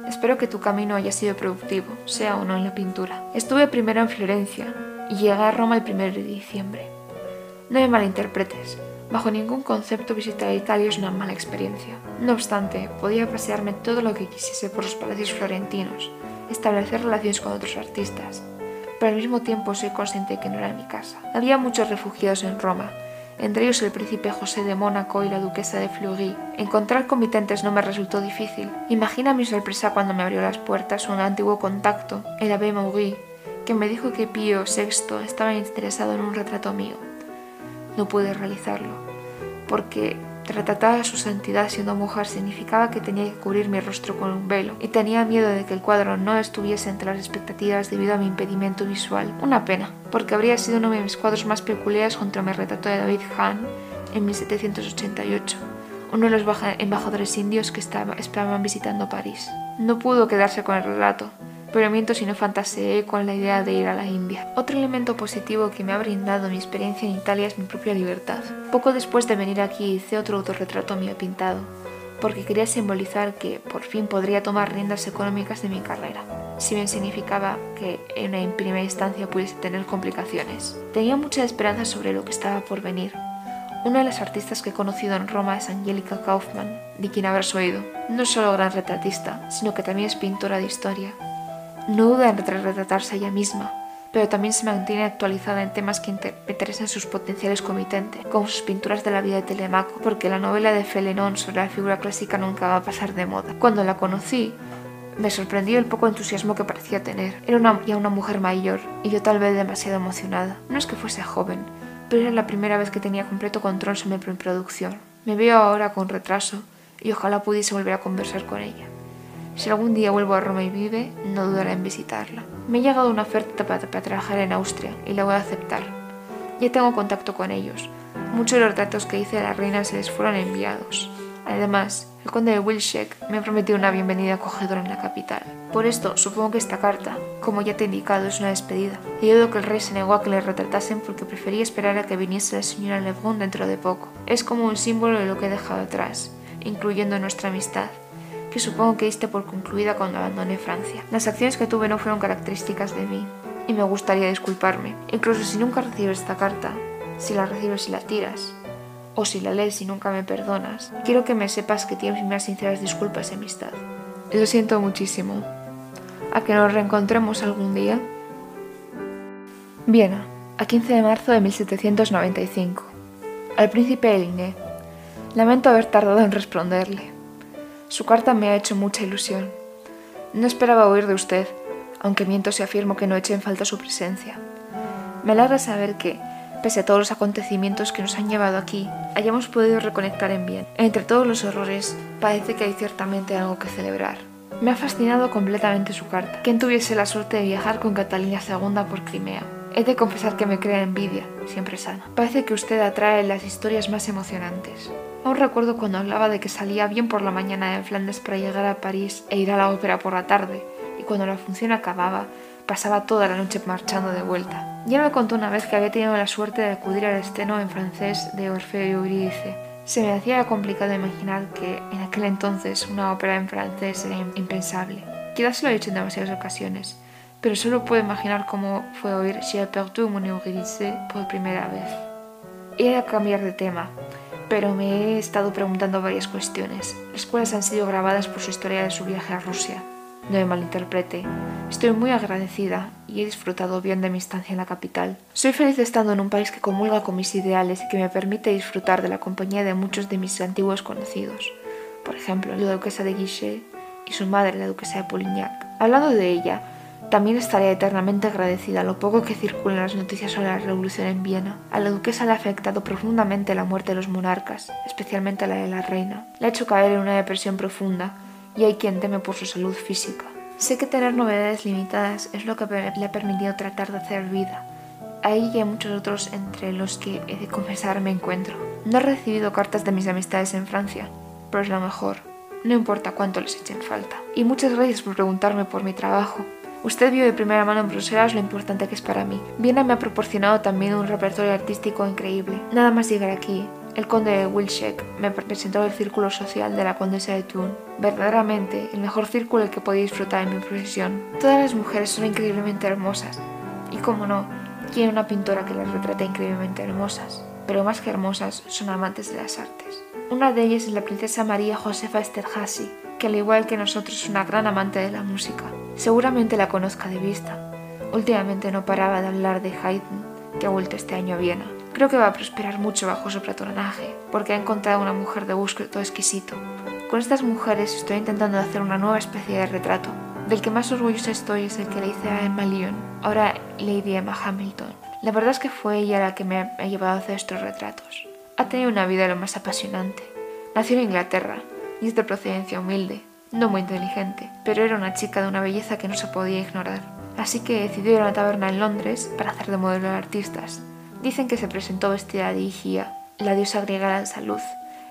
Espero que tu camino haya sido productivo, sea o no en la pintura. Estuve primero en Florencia y llegué a Roma el 1 de diciembre. No me malinterpretes, Bajo ningún concepto visitar Italia es una mala experiencia. No obstante, podía pasearme todo lo que quisiese por los palacios florentinos, establecer relaciones con otros artistas, pero al mismo tiempo soy consciente de que no era mi casa. Había muchos refugiados en Roma, entre ellos el príncipe José de Mónaco y la duquesa de Fleury. Encontrar comitentes no me resultó difícil. Imagina mi sorpresa cuando me abrió las puertas un antiguo contacto, el abbé Maury, que me dijo que Pío VI estaba interesado en un retrato mío no pude realizarlo, porque retratar a su santidad siendo mujer significaba que tenía que cubrir mi rostro con un velo, y tenía miedo de que el cuadro no estuviese entre las expectativas debido a mi impedimento visual. Una pena, porque habría sido uno de mis cuadros más peculiares junto a mi retrato de David Hahn en 1788, uno de los embajadores indios que estaban visitando París. No pudo quedarse con el relato, pero miento si no fantaseé con la idea de ir a la India. Otro elemento positivo que me ha brindado mi experiencia en Italia es mi propia libertad. Poco después de venir aquí hice otro autorretrato mío pintado, porque quería simbolizar que por fin podría tomar riendas económicas de mi carrera, si bien significaba que en una primera instancia pudiese tener complicaciones. Tenía mucha esperanza sobre lo que estaba por venir. Una de las artistas que he conocido en Roma es Angelica Kaufmann, de quien habrás oído. No solo gran retratista, sino que también es pintora de historia no duda en retratarse ella misma, pero también se mantiene actualizada en temas que interesan sus potenciales comitentes, como sus pinturas de la vida de Telemaco, porque la novela de Fénelon sobre la figura clásica nunca va a pasar de moda. Cuando la conocí, me sorprendió el poco entusiasmo que parecía tener. Era una, ya una mujer mayor, y yo tal vez demasiado emocionada. No es que fuese joven, pero era la primera vez que tenía completo control sobre mi producción. Me veo ahora con retraso, y ojalá pudiese volver a conversar con ella. Si algún día vuelvo a Roma y vive, no dudaré en visitarla. Me ha llegado una oferta para, trabajar en Austria y la voy a aceptar. Ya tengo contacto con ellos. muchos de los retratos que hice de la reina se les fueron enviados. Además, el conde de Wilczek me prometió una bienvenida acogedora en la capital. Por esto, supongo que esta carta, como ya te he indicado, es una despedida. He oído que el rey se negó a que le retratasen porque prefería esperar a que viniese la señora Lebrun dentro de poco. Es como un símbolo de lo que he dejado atrás, incluyendo nuestra amistad, supongo que diste por concluida cuando abandoné Francia. Las acciones que tuve no fueron características de mí, y me gustaría disculparme. Incluso si nunca recibes esta carta, si la recibes y la tiras, o si la lees y nunca me perdonas, quiero que me sepas que tienes mis más sinceras disculpas y amistad. Lo siento muchísimo. ¿A que nos reencontremos algún día? Viena, a 15 de marzo de 1795. Al príncipe Eline. Lamento haber tardado en responderle. Su carta me ha hecho mucha ilusión. No esperaba oír de usted, aunque miento si afirmo que no eché en falta su presencia. Me alegra saber que, pese a todos los acontecimientos que nos han llevado aquí, hayamos podido reconectar en bien. Entre todos los horrores, parece que hay ciertamente algo que celebrar. Me ha fascinado completamente su carta. Quien tuviese la suerte de viajar con Catalina II por Crimea. He de confesar que me crea envidia, siempre sana. Parece que usted atrae las historias más emocionantes. Aún recuerdo cuando hablaba de que salía bien por la mañana en Flandes para llegar a París e ir a la ópera por la tarde, y cuando la función acababa, pasaba toda la noche marchando de vuelta. Ya me contó una vez que había tenido la suerte de acudir al estreno en francés de Orfeo y Eurídice. Se me hacía complicado imaginar que en aquel entonces una ópera en francés era impensable. Quizás lo he hecho en demasiadas ocasiones, pero solo puedo imaginar cómo fue oír J'ai perdu mon Eurídice por primera vez. Era cambiar de tema, pero me he estado preguntando varias cuestiones, las cuales han sido grabadas por su historia de su viaje a Rusia. No me malinterprete. Estoy muy agradecida y he disfrutado bien de mi estancia en la capital. Soy feliz estando en un país que comulga con mis ideales y que me permite disfrutar de la compañía de muchos de mis antiguos conocidos. Por ejemplo, la duquesa de Guichet y su madre, la duquesa de Polignac. Hablando de ella, también estaré eternamente agradecida a lo poco que circulan las noticias sobre la revolución en Viena. A la duquesa le ha afectado profundamente la muerte de los monarcas, especialmente la de la reina. Le ha hecho caer en una depresión profunda y hay quien teme por su salud física. Sé que tener novedades limitadas es lo que le ha permitido tratar de hacer vida. Ahí y hay muchos otros entre los que he de confesar me encuentro. No he recibido cartas de mis amistades en Francia, pero es lo mejor. No importa cuánto les echen falta. Y muchas gracias por preguntarme por mi trabajo. Usted vio de primera mano en Bruselas lo importante que es para mí. Viena me ha proporcionado también un repertorio artístico increíble. Nada más llegar aquí, el conde de Wilczek me presentó el círculo social de la condesa de Thun. Verdaderamente, el mejor círculo el que podía disfrutar en mi profesión. Todas las mujeres son increíblemente hermosas. Y como no, quiero una pintora que las retrate increíblemente hermosas. Pero más que hermosas, son amantes de las artes. Una de ellas es la princesa María Josefa Esterhazy, que al igual que nosotros es una gran amante de la música. Seguramente la conozca de vista. Últimamente no paraba de hablar de Haydn, que ha vuelto este año a Viena. Creo que va a prosperar mucho bajo su patronaje, porque ha encontrado una mujer de gusto exquisito. Con estas mujeres estoy intentando hacer una nueva especie de retrato. Del que más orgullosa estoy es el que le hice a Emma Lyon, ahora Lady Emma Hamilton. La verdad es que fue ella la que me ha llevado a hacer estos retratos. Ha tenido una vida lo más apasionante. Nació en Inglaterra y es de procedencia humilde, no muy inteligente, pero era una chica de una belleza que no se podía ignorar. Así que decidió ir a una taberna en Londres para hacer de modelo de artistas Dicen que se presentó vestida de Higia, la diosa griega de la salud,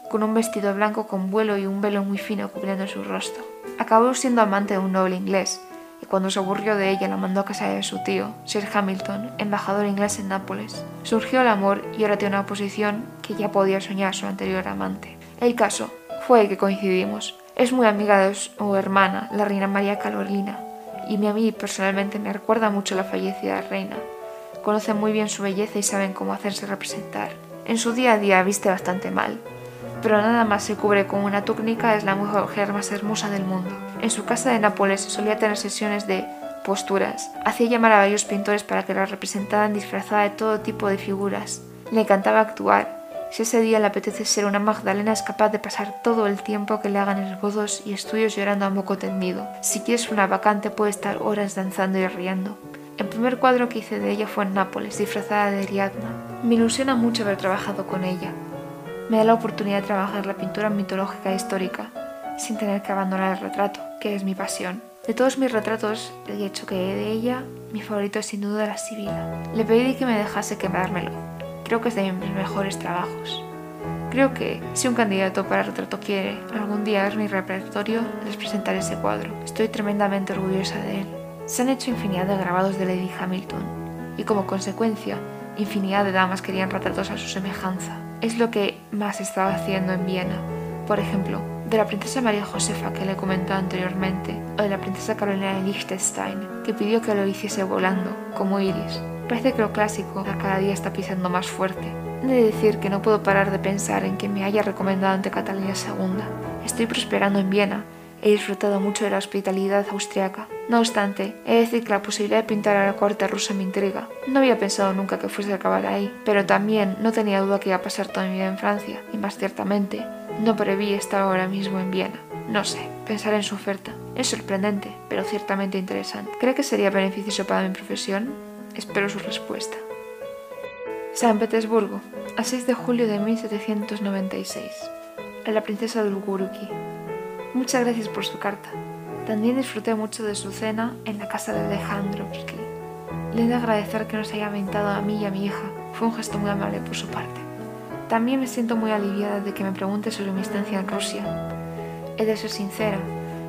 con un vestido blanco con vuelo y un velo muy fino cubriendo su rostro. Acabó siendo amante de un noble inglés, y cuando se aburrió de ella la mandó a casa de su tío, Sir Hamilton, embajador inglés en Nápoles. Surgió el amor y ahora tiene una posición que ya podía soñar su anterior amante. El caso fue que coincidimos. Es muy amiga de su hermana, la reina María Carolina, y a mí personalmente me recuerda mucho a la fallecida reina, conocen muy bien su belleza y saben cómo hacerse representar. En su día a día viste bastante mal, pero nada más se cubre con una túnica es la mujer más hermosa del mundo. En su casa de Nápoles solía tener sesiones de posturas. Hacía llamar a varios pintores para que la representaran disfrazada de todo tipo de figuras. Le encantaba actuar. Si ese día le apetece ser una Magdalena es capaz de pasar todo el tiempo que le hagan esbozos y estudios llorando a moco tendido. Si quieres una vacante puede estar horas danzando y riendo. El primer cuadro que hice de ella fue en Nápoles, disfrazada de Ariadna. Me ilusiona mucho haber trabajado con ella. Me da la oportunidad de trabajar la pintura mitológica e histórica, sin tener que abandonar el retrato, que es mi pasión. De todos mis retratos, he dicho que de ella, mi favorito es sin duda la Sibila. Le pedí que me dejase quemármelo, Creo que es de mis mejores trabajos. Creo que si un candidato para retrato quiere algún día ver mi repertorio, les presentaré ese cuadro. Estoy tremendamente orgullosa de él. Se han hecho infinidad de grabados de Lady Hamilton y como consecuencia, infinidad de damas querían retratos a su semejanza. Es lo que más estaba haciendo en Viena. Por ejemplo, de la princesa María Josefa que le he comentado anteriormente, o de la princesa Carolina de Liechtenstein, que pidió que lo hiciese volando, como Iris. Parece que lo clásico cada día está pisando más fuerte. He de decir que no puedo parar de pensar en que me haya recomendado ante Catalina II. Estoy prosperando en Viena. He disfrutado mucho de la hospitalidad austriaca. No obstante, he de decir que la posibilidad de pintar a la corte rusa me intriga. No había pensado nunca que fuese a acabar ahí, pero también no tenía duda que iba a pasar toda mi vida en Francia, y más ciertamente, no preví estar ahora mismo en Viena. No sé, pensar en su oferta. Es sorprendente, pero ciertamente interesante. ¿Cree que sería beneficioso para mi profesión? Espero su respuesta. San Petersburgo, a 6 de julio de 1796. A la princesa Dulguruki. Muchas gracias por su carta. También disfruté mucho de su cena en la casa de Alejandrovsky. Le he de agradecer que nos haya invitado a mí y a mi hija. Fue un gesto muy amable por su parte. También me siento muy aliviada de que me pregunte sobre mi estancia en Rusia. He de ser sincera,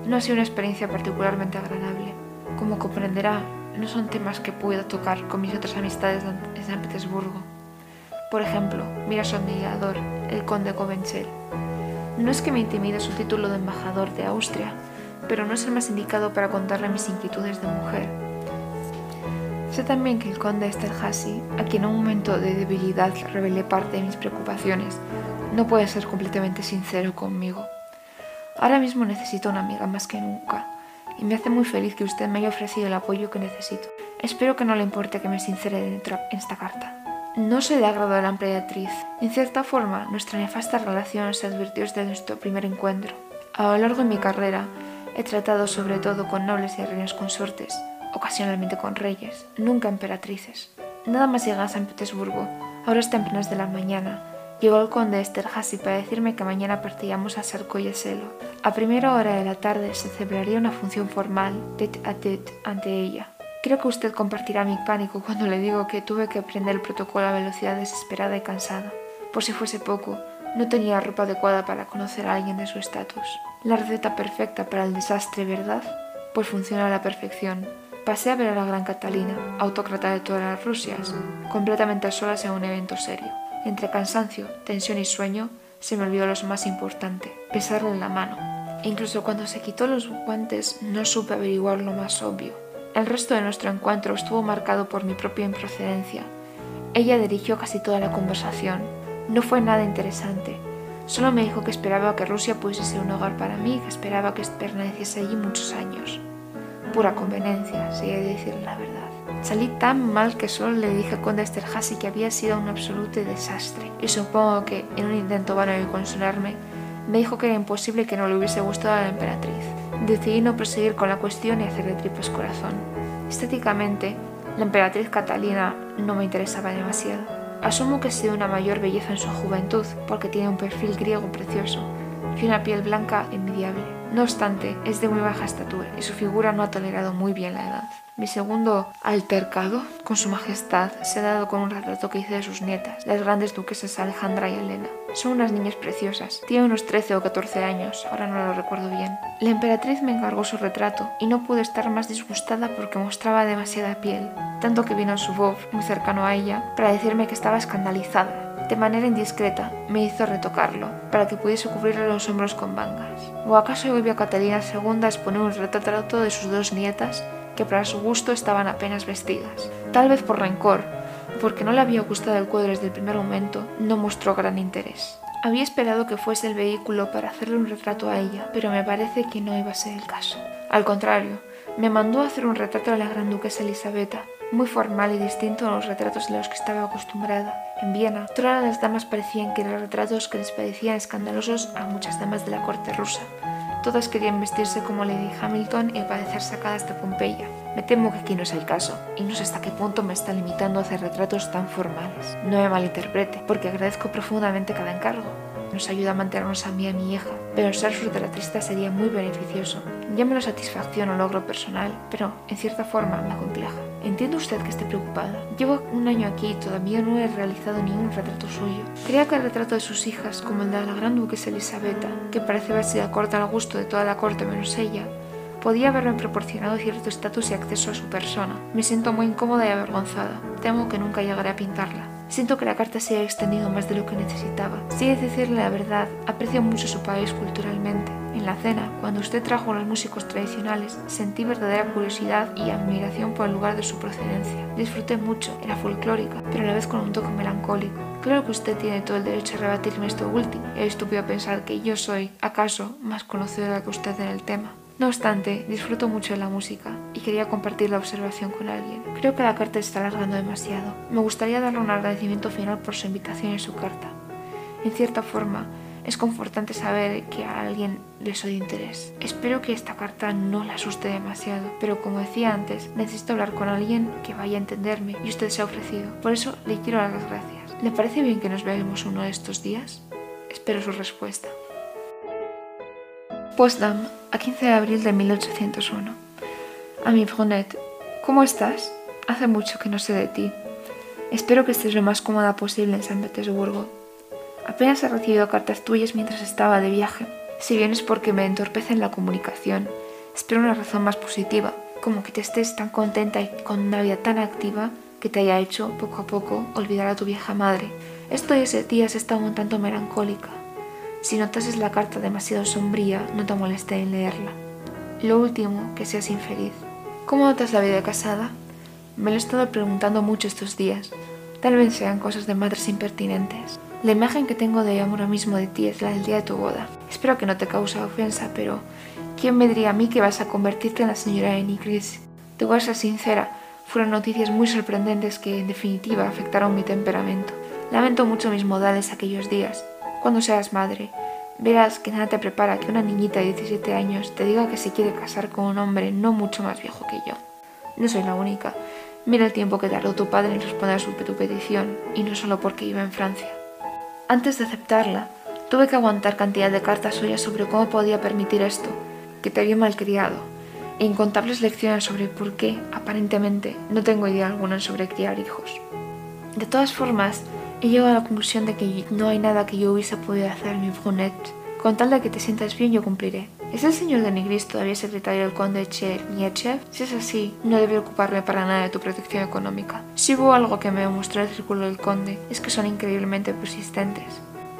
no ha sido una experiencia particularmente agradable. Como comprenderá, no son temas que pueda tocar con mis otras amistades en San Petersburgo. Por ejemplo, mira su admirador, el conde Covenchel. No es que me intimide su título de embajador de Austria, pero no es el más indicado para contarle mis inquietudes de mujer. Sé también que el conde Esterhazy, a quien en un momento de debilidad revelé parte de mis preocupaciones, no puede ser completamente sincero conmigo. Ahora mismo necesito una amiga más que nunca, y me hace muy feliz que usted me haya ofrecido el apoyo que necesito. Espero que no le importe que me sincere en esta carta. No se le agrado a la empleatriz. En cierta forma, nuestra nefasta relación se advirtió desde nuestro primer encuentro. A lo largo de mi carrera, he tratado sobre todo con nobles y reinas consortes, ocasionalmente con reyes, nunca emperatrices. Nada más llega a San Petersburgo, ahora es tempranas de la mañana. Llegó el conde Esterhazy para decirme que mañana partíamos a Sarkoyeselo. A primera hora de la tarde se celebraría una función formal, tete a tete, ante ella. Creo que usted compartirá mi pánico cuando le digo que tuve que aprender el protocolo a velocidad desesperada y cansada. Por si fuese poco, no tenía ropa adecuada para conocer a alguien de su estatus. La receta perfecta para el desastre, ¿verdad? Pues funciona a la perfección. Pasé a ver a la gran Catalina, autócrata de todas las Rusias, completamente a solas en un evento serio. Entre cansancio, tensión y sueño, se me olvidó lo más importante, besarle en la mano. E incluso cuando se quitó los guantes no supe averiguar lo más obvio. El resto de nuestro encuentro estuvo marcado por mi propia improcedencia. Ella dirigió casi toda la conversación. No fue nada interesante. Solo me dijo que esperaba que Rusia pudiese ser un hogar para mí y que esperaba que permaneciese allí muchos años. Pura conveniencia, si he de decir la verdad. Salí tan mal que solo le dije a Conde Esterhazy que había sido un absoluto desastre, y supongo que, en un intento vano de consolarme, me dijo que era imposible que no le hubiese gustado a la emperatriz. Decidí no proseguir con la cuestión y hacerle tripas corazón. Estéticamente, la emperatriz Catalina no me interesaba demasiado. Asumo que ha sido una mayor belleza en su juventud porque tiene un perfil griego precioso y una piel blanca envidiable. No obstante, es de muy baja estatura y su figura no ha tolerado muy bien la edad. Mi segundo altercado con su majestad se ha dado con un retrato que hice de sus nietas, las grandes duquesas Alejandra y Elena. Son unas niñas preciosas, tienen unos 13 o 14 años, ahora no lo recuerdo bien. La emperatriz me encargó su retrato y no pude estar más disgustada porque mostraba demasiada piel, tanto que vino su voz, muy cercano a ella, para decirme que estaba escandalizada. De manera indiscreta, me hizo retocarlo, para que pudiese cubrirle los hombros con mangas. ¿O acaso volvió a Catalina II a exponer un retrato de sus dos nietas que para su gusto estaban apenas vestidas. Tal vez por rencor, porque no le había gustado el cuadro desde el primer momento, no mostró gran interés. Había esperado que fuese el vehículo para hacerle un retrato a ella, pero me parece que no iba a ser el caso. Al contrario, me mandó a hacer un retrato de la gran duquesa Elisabetta, muy formal y distinto a los retratos de los que estaba acostumbrada. En Viena, todas las damas parecían que eran retratos que les parecían escandalosos a muchas damas de la corte rusa, Todas querían vestirse como Lady Hamilton y parecer sacadas de Pompeya. Me temo que aquí no es el caso, y no sé hasta qué punto me está limitando a hacer retratos tan formales. No me malinterprete, porque agradezco profundamente cada encargo. Nos ayuda a mantenernos a mí y a mi hija, pero ser retratista sería muy beneficioso. Llámelo satisfacción o logro personal, pero en cierta forma me compleja. Entiende usted que esté preocupada. Llevo un año aquí y todavía no he realizado ni un retrato suyo. Creía que el retrato de sus hijas, como el de la gran duquesa Elisabetta, que parece haber sido acorde al gusto de toda la corte menos ella, podía haberme proporcionado cierto estatus y acceso a su persona. Me siento muy incómoda y avergonzada. Temo que nunca llegaré a pintarla. Siento que la carta se haya extendido más de lo que necesitaba. Si es decirle la verdad, aprecio mucho su país culturalmente. En la cena, cuando usted trajo los músicos tradicionales, sentí verdadera curiosidad y admiración por el lugar de su procedencia. Disfruté mucho, era folclórica, pero a la vez con un toque melancólico. Creo que usted tiene todo el derecho a rebatirme esto último. Es estúpido pensar que yo soy, acaso, más conocedora que usted en el tema. No obstante, disfruto mucho de la música y quería compartir la observación con alguien. Creo que la carta está alargando demasiado. Me gustaría darle un agradecimiento final por su invitación y su carta. En cierta forma, es confortante saber que a alguien le soy de interés. Espero que esta carta no la asuste demasiado, pero como decía antes, necesito hablar con alguien que vaya a entenderme y usted se ha ofrecido. Por eso le quiero dar las gracias. ¿Le parece bien que nos veamos uno de estos días? Espero su respuesta. Postdam, a 15 de abril de 1801. A mi Brunette, ¿cómo estás? Hace mucho que no sé de ti. Espero que estés lo más cómoda posible en San Petersburgo. Apenas he recibido cartas tuyas mientras estaba de viaje, si bien es porque me entorpecen la comunicación. Espero una razón más positiva, como que te estés tan contenta y con una vida tan activa que te haya hecho, poco a poco, olvidar a tu vieja madre. Estos días he estado un tanto melancólica. Si notases la carta demasiado sombría, no te molesté en leerla. Lo último, que seas infeliz. ¿Cómo notas la vida casada? Me lo he estado preguntando mucho estos días. Tal vez sean cosas de madres impertinentes. La imagen que tengo de ahora mismo de ti es la del día de tu boda. Espero que no te cause ofensa, pero ¿quién me diría a mí que vas a convertirte en la señora de Nigris? Te voy a sincera, fueron noticias muy sorprendentes que, en definitiva, afectaron mi temperamento. Lamento mucho mis modales aquellos días. Cuando seas madre, verás que nada te prepara que una niñita de 17 años te diga que se quiere casar con un hombre no mucho más viejo que yo. No soy la única. Mira el tiempo que tardó tu padre en responder a su tu petición, y no solo porque iba en Francia. Antes de aceptarla, tuve que aguantar cantidad de cartas suyas sobre cómo podía permitir esto, que te había malcriado, e incontables lecciones sobre por qué, aparentemente, no tengo idea alguna sobre criar hijos. De todas formas, He llegado a la conclusión de que no hay nada que yo hubiese podido hacer, mi brunette. Con tal de que te sientas bien, yo cumpliré. ¿Es el señor de Nigris todavía secretario del conde Cherniechev? Si es así, no debe ocuparme para nada de tu protección económica. Si hubo algo que me demostró el círculo del conde, es que son increíblemente persistentes.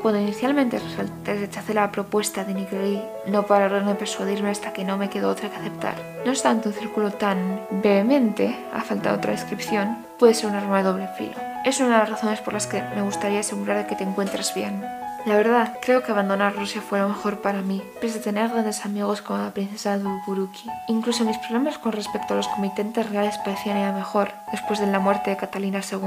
Cuando inicialmente rechacé la propuesta de Nigris, no pararon de persuadirme hasta que no me quedó otra que aceptar. No obstante, un círculo tan vehemente, a falta de otra descripción, puede ser un arma de doble filo. Es una de las razones por las que me gustaría asegurar de que te encuentres bien. La verdad, creo que abandonar Rusia fue lo mejor para mí, pese a tener grandes amigos como la princesa Dolgoruki. Incluso mis problemas con respecto a los comitentes reales parecían ir a mejor después de la muerte de Catalina II.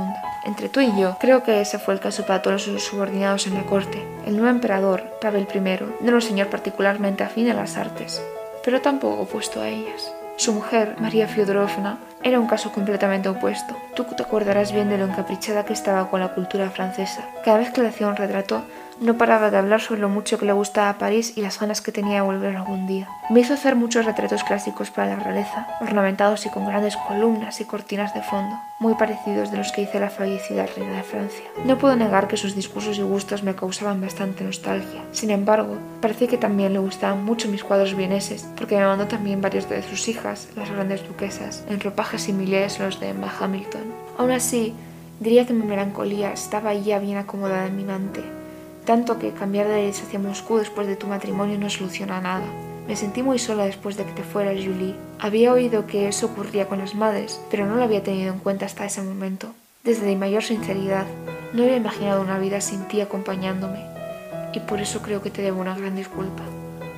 Entre tú y yo, creo que ese fue el caso para todos los subordinados en la corte. El nuevo emperador, Pavel I, no era un señor particularmente afín a las artes, pero tampoco opuesto a ellas. Su mujer, María Fyodorovna, era un caso completamente opuesto. Tú te acordarás bien de lo encaprichada que estaba con la cultura francesa. Cada vez que le hacía un retrato, no paraba de hablar sobre lo mucho que le gustaba París y las ganas que tenía de volver algún día. Me hizo hacer muchos retratos clásicos para la realeza, ornamentados y con grandes columnas y cortinas de fondo, muy parecidos de los que hice la fallecida reina de Francia. No puedo negar que sus discursos y gustos me causaban bastante nostalgia. Sin embargo, parece que también le gustaban mucho mis cuadros vieneses, porque me mandó también varios de sus hijas, las grandes duquesas, en ropajes similares a los de Emma Hamilton. Aún así, diría que mi melancolía estaba ya bien acomodada en mi mente tanto que cambiar de aires hacia Moscú después de tu matrimonio no soluciona nada. Me sentí muy sola después de que te fueras, Julie. Había oído que eso ocurría con las madres, pero no lo había tenido en cuenta hasta ese momento. Desde mi mayor sinceridad, no había imaginado una vida sin ti acompañándome, y por eso creo que te debo una gran disculpa.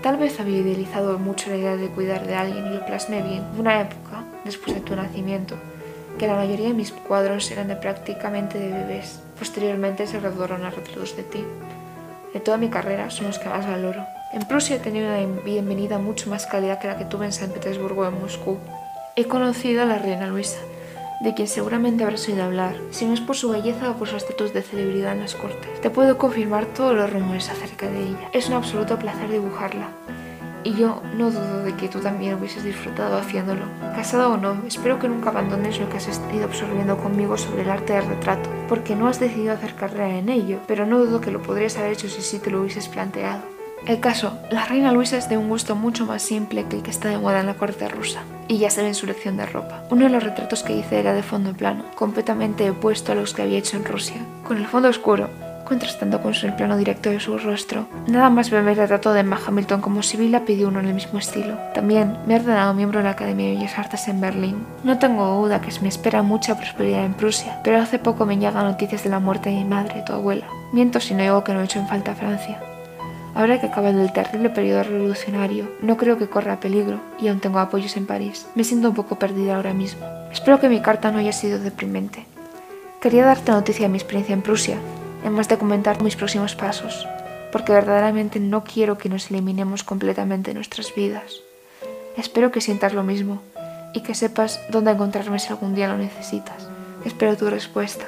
Tal vez había idealizado mucho la idea de cuidar de alguien y lo plasmé bien. Una época, después de tu nacimiento, que la mayoría de mis cuadros eran de prácticamente de bebés. Posteriormente se graduaron a retratos de ti de toda mi carrera son los que más valoro. En Prusia he tenido una bienvenida mucho más cálida que la que tuve en San Petersburgo o en Moscú. He conocido a la reina Luisa, de quien seguramente habrás oído hablar, si no es por su belleza o por su estatus de celebridad en las cortes. Te puedo confirmar todos los rumores acerca de ella. Es un absoluto placer dibujarla. Y yo no dudo de que tú también hubieses disfrutado haciéndolo. Casado o no, espero que nunca abandones lo que has ido absorbiendo conmigo sobre el arte del retrato, porque no has decidido hacer carrera en ello, pero no dudo que lo podrías haber hecho si sí te lo hubieses planteado. El caso, la reina Luisa es de un gusto mucho más simple que el que está de moda en la corte rusa, y ya se ve en su lección de ropa. Uno de los retratos que hice era de fondo plano, completamente opuesto a los que había hecho en Rusia, con el fondo oscuro, contrastando con el plano directo de su rostro. Nada más verme el retrato de Emma Hamilton como Sibila pidió uno en el mismo estilo. También me he ordenado miembro de la Academia de Bellas Artes en Berlín. No tengo duda que me espera mucha prosperidad en Prusia, pero hace poco me llegan noticias de la muerte de mi madre, tu abuela. Miento si no digo que no he hecho en falta a Francia. Ahora que acaba el terrible periodo revolucionario, no creo que corra peligro y aún tengo apoyos en París. Me siento un poco perdida ahora mismo. Espero que mi carta no haya sido deprimente. Quería darte noticia de mi experiencia en Prusia, en de comentar mis próximos pasos, porque verdaderamente no quiero que nos eliminemos completamente nuestras vidas. Espero que sientas lo mismo y que sepas dónde encontrarme si algún día lo necesitas. Espero tu respuesta.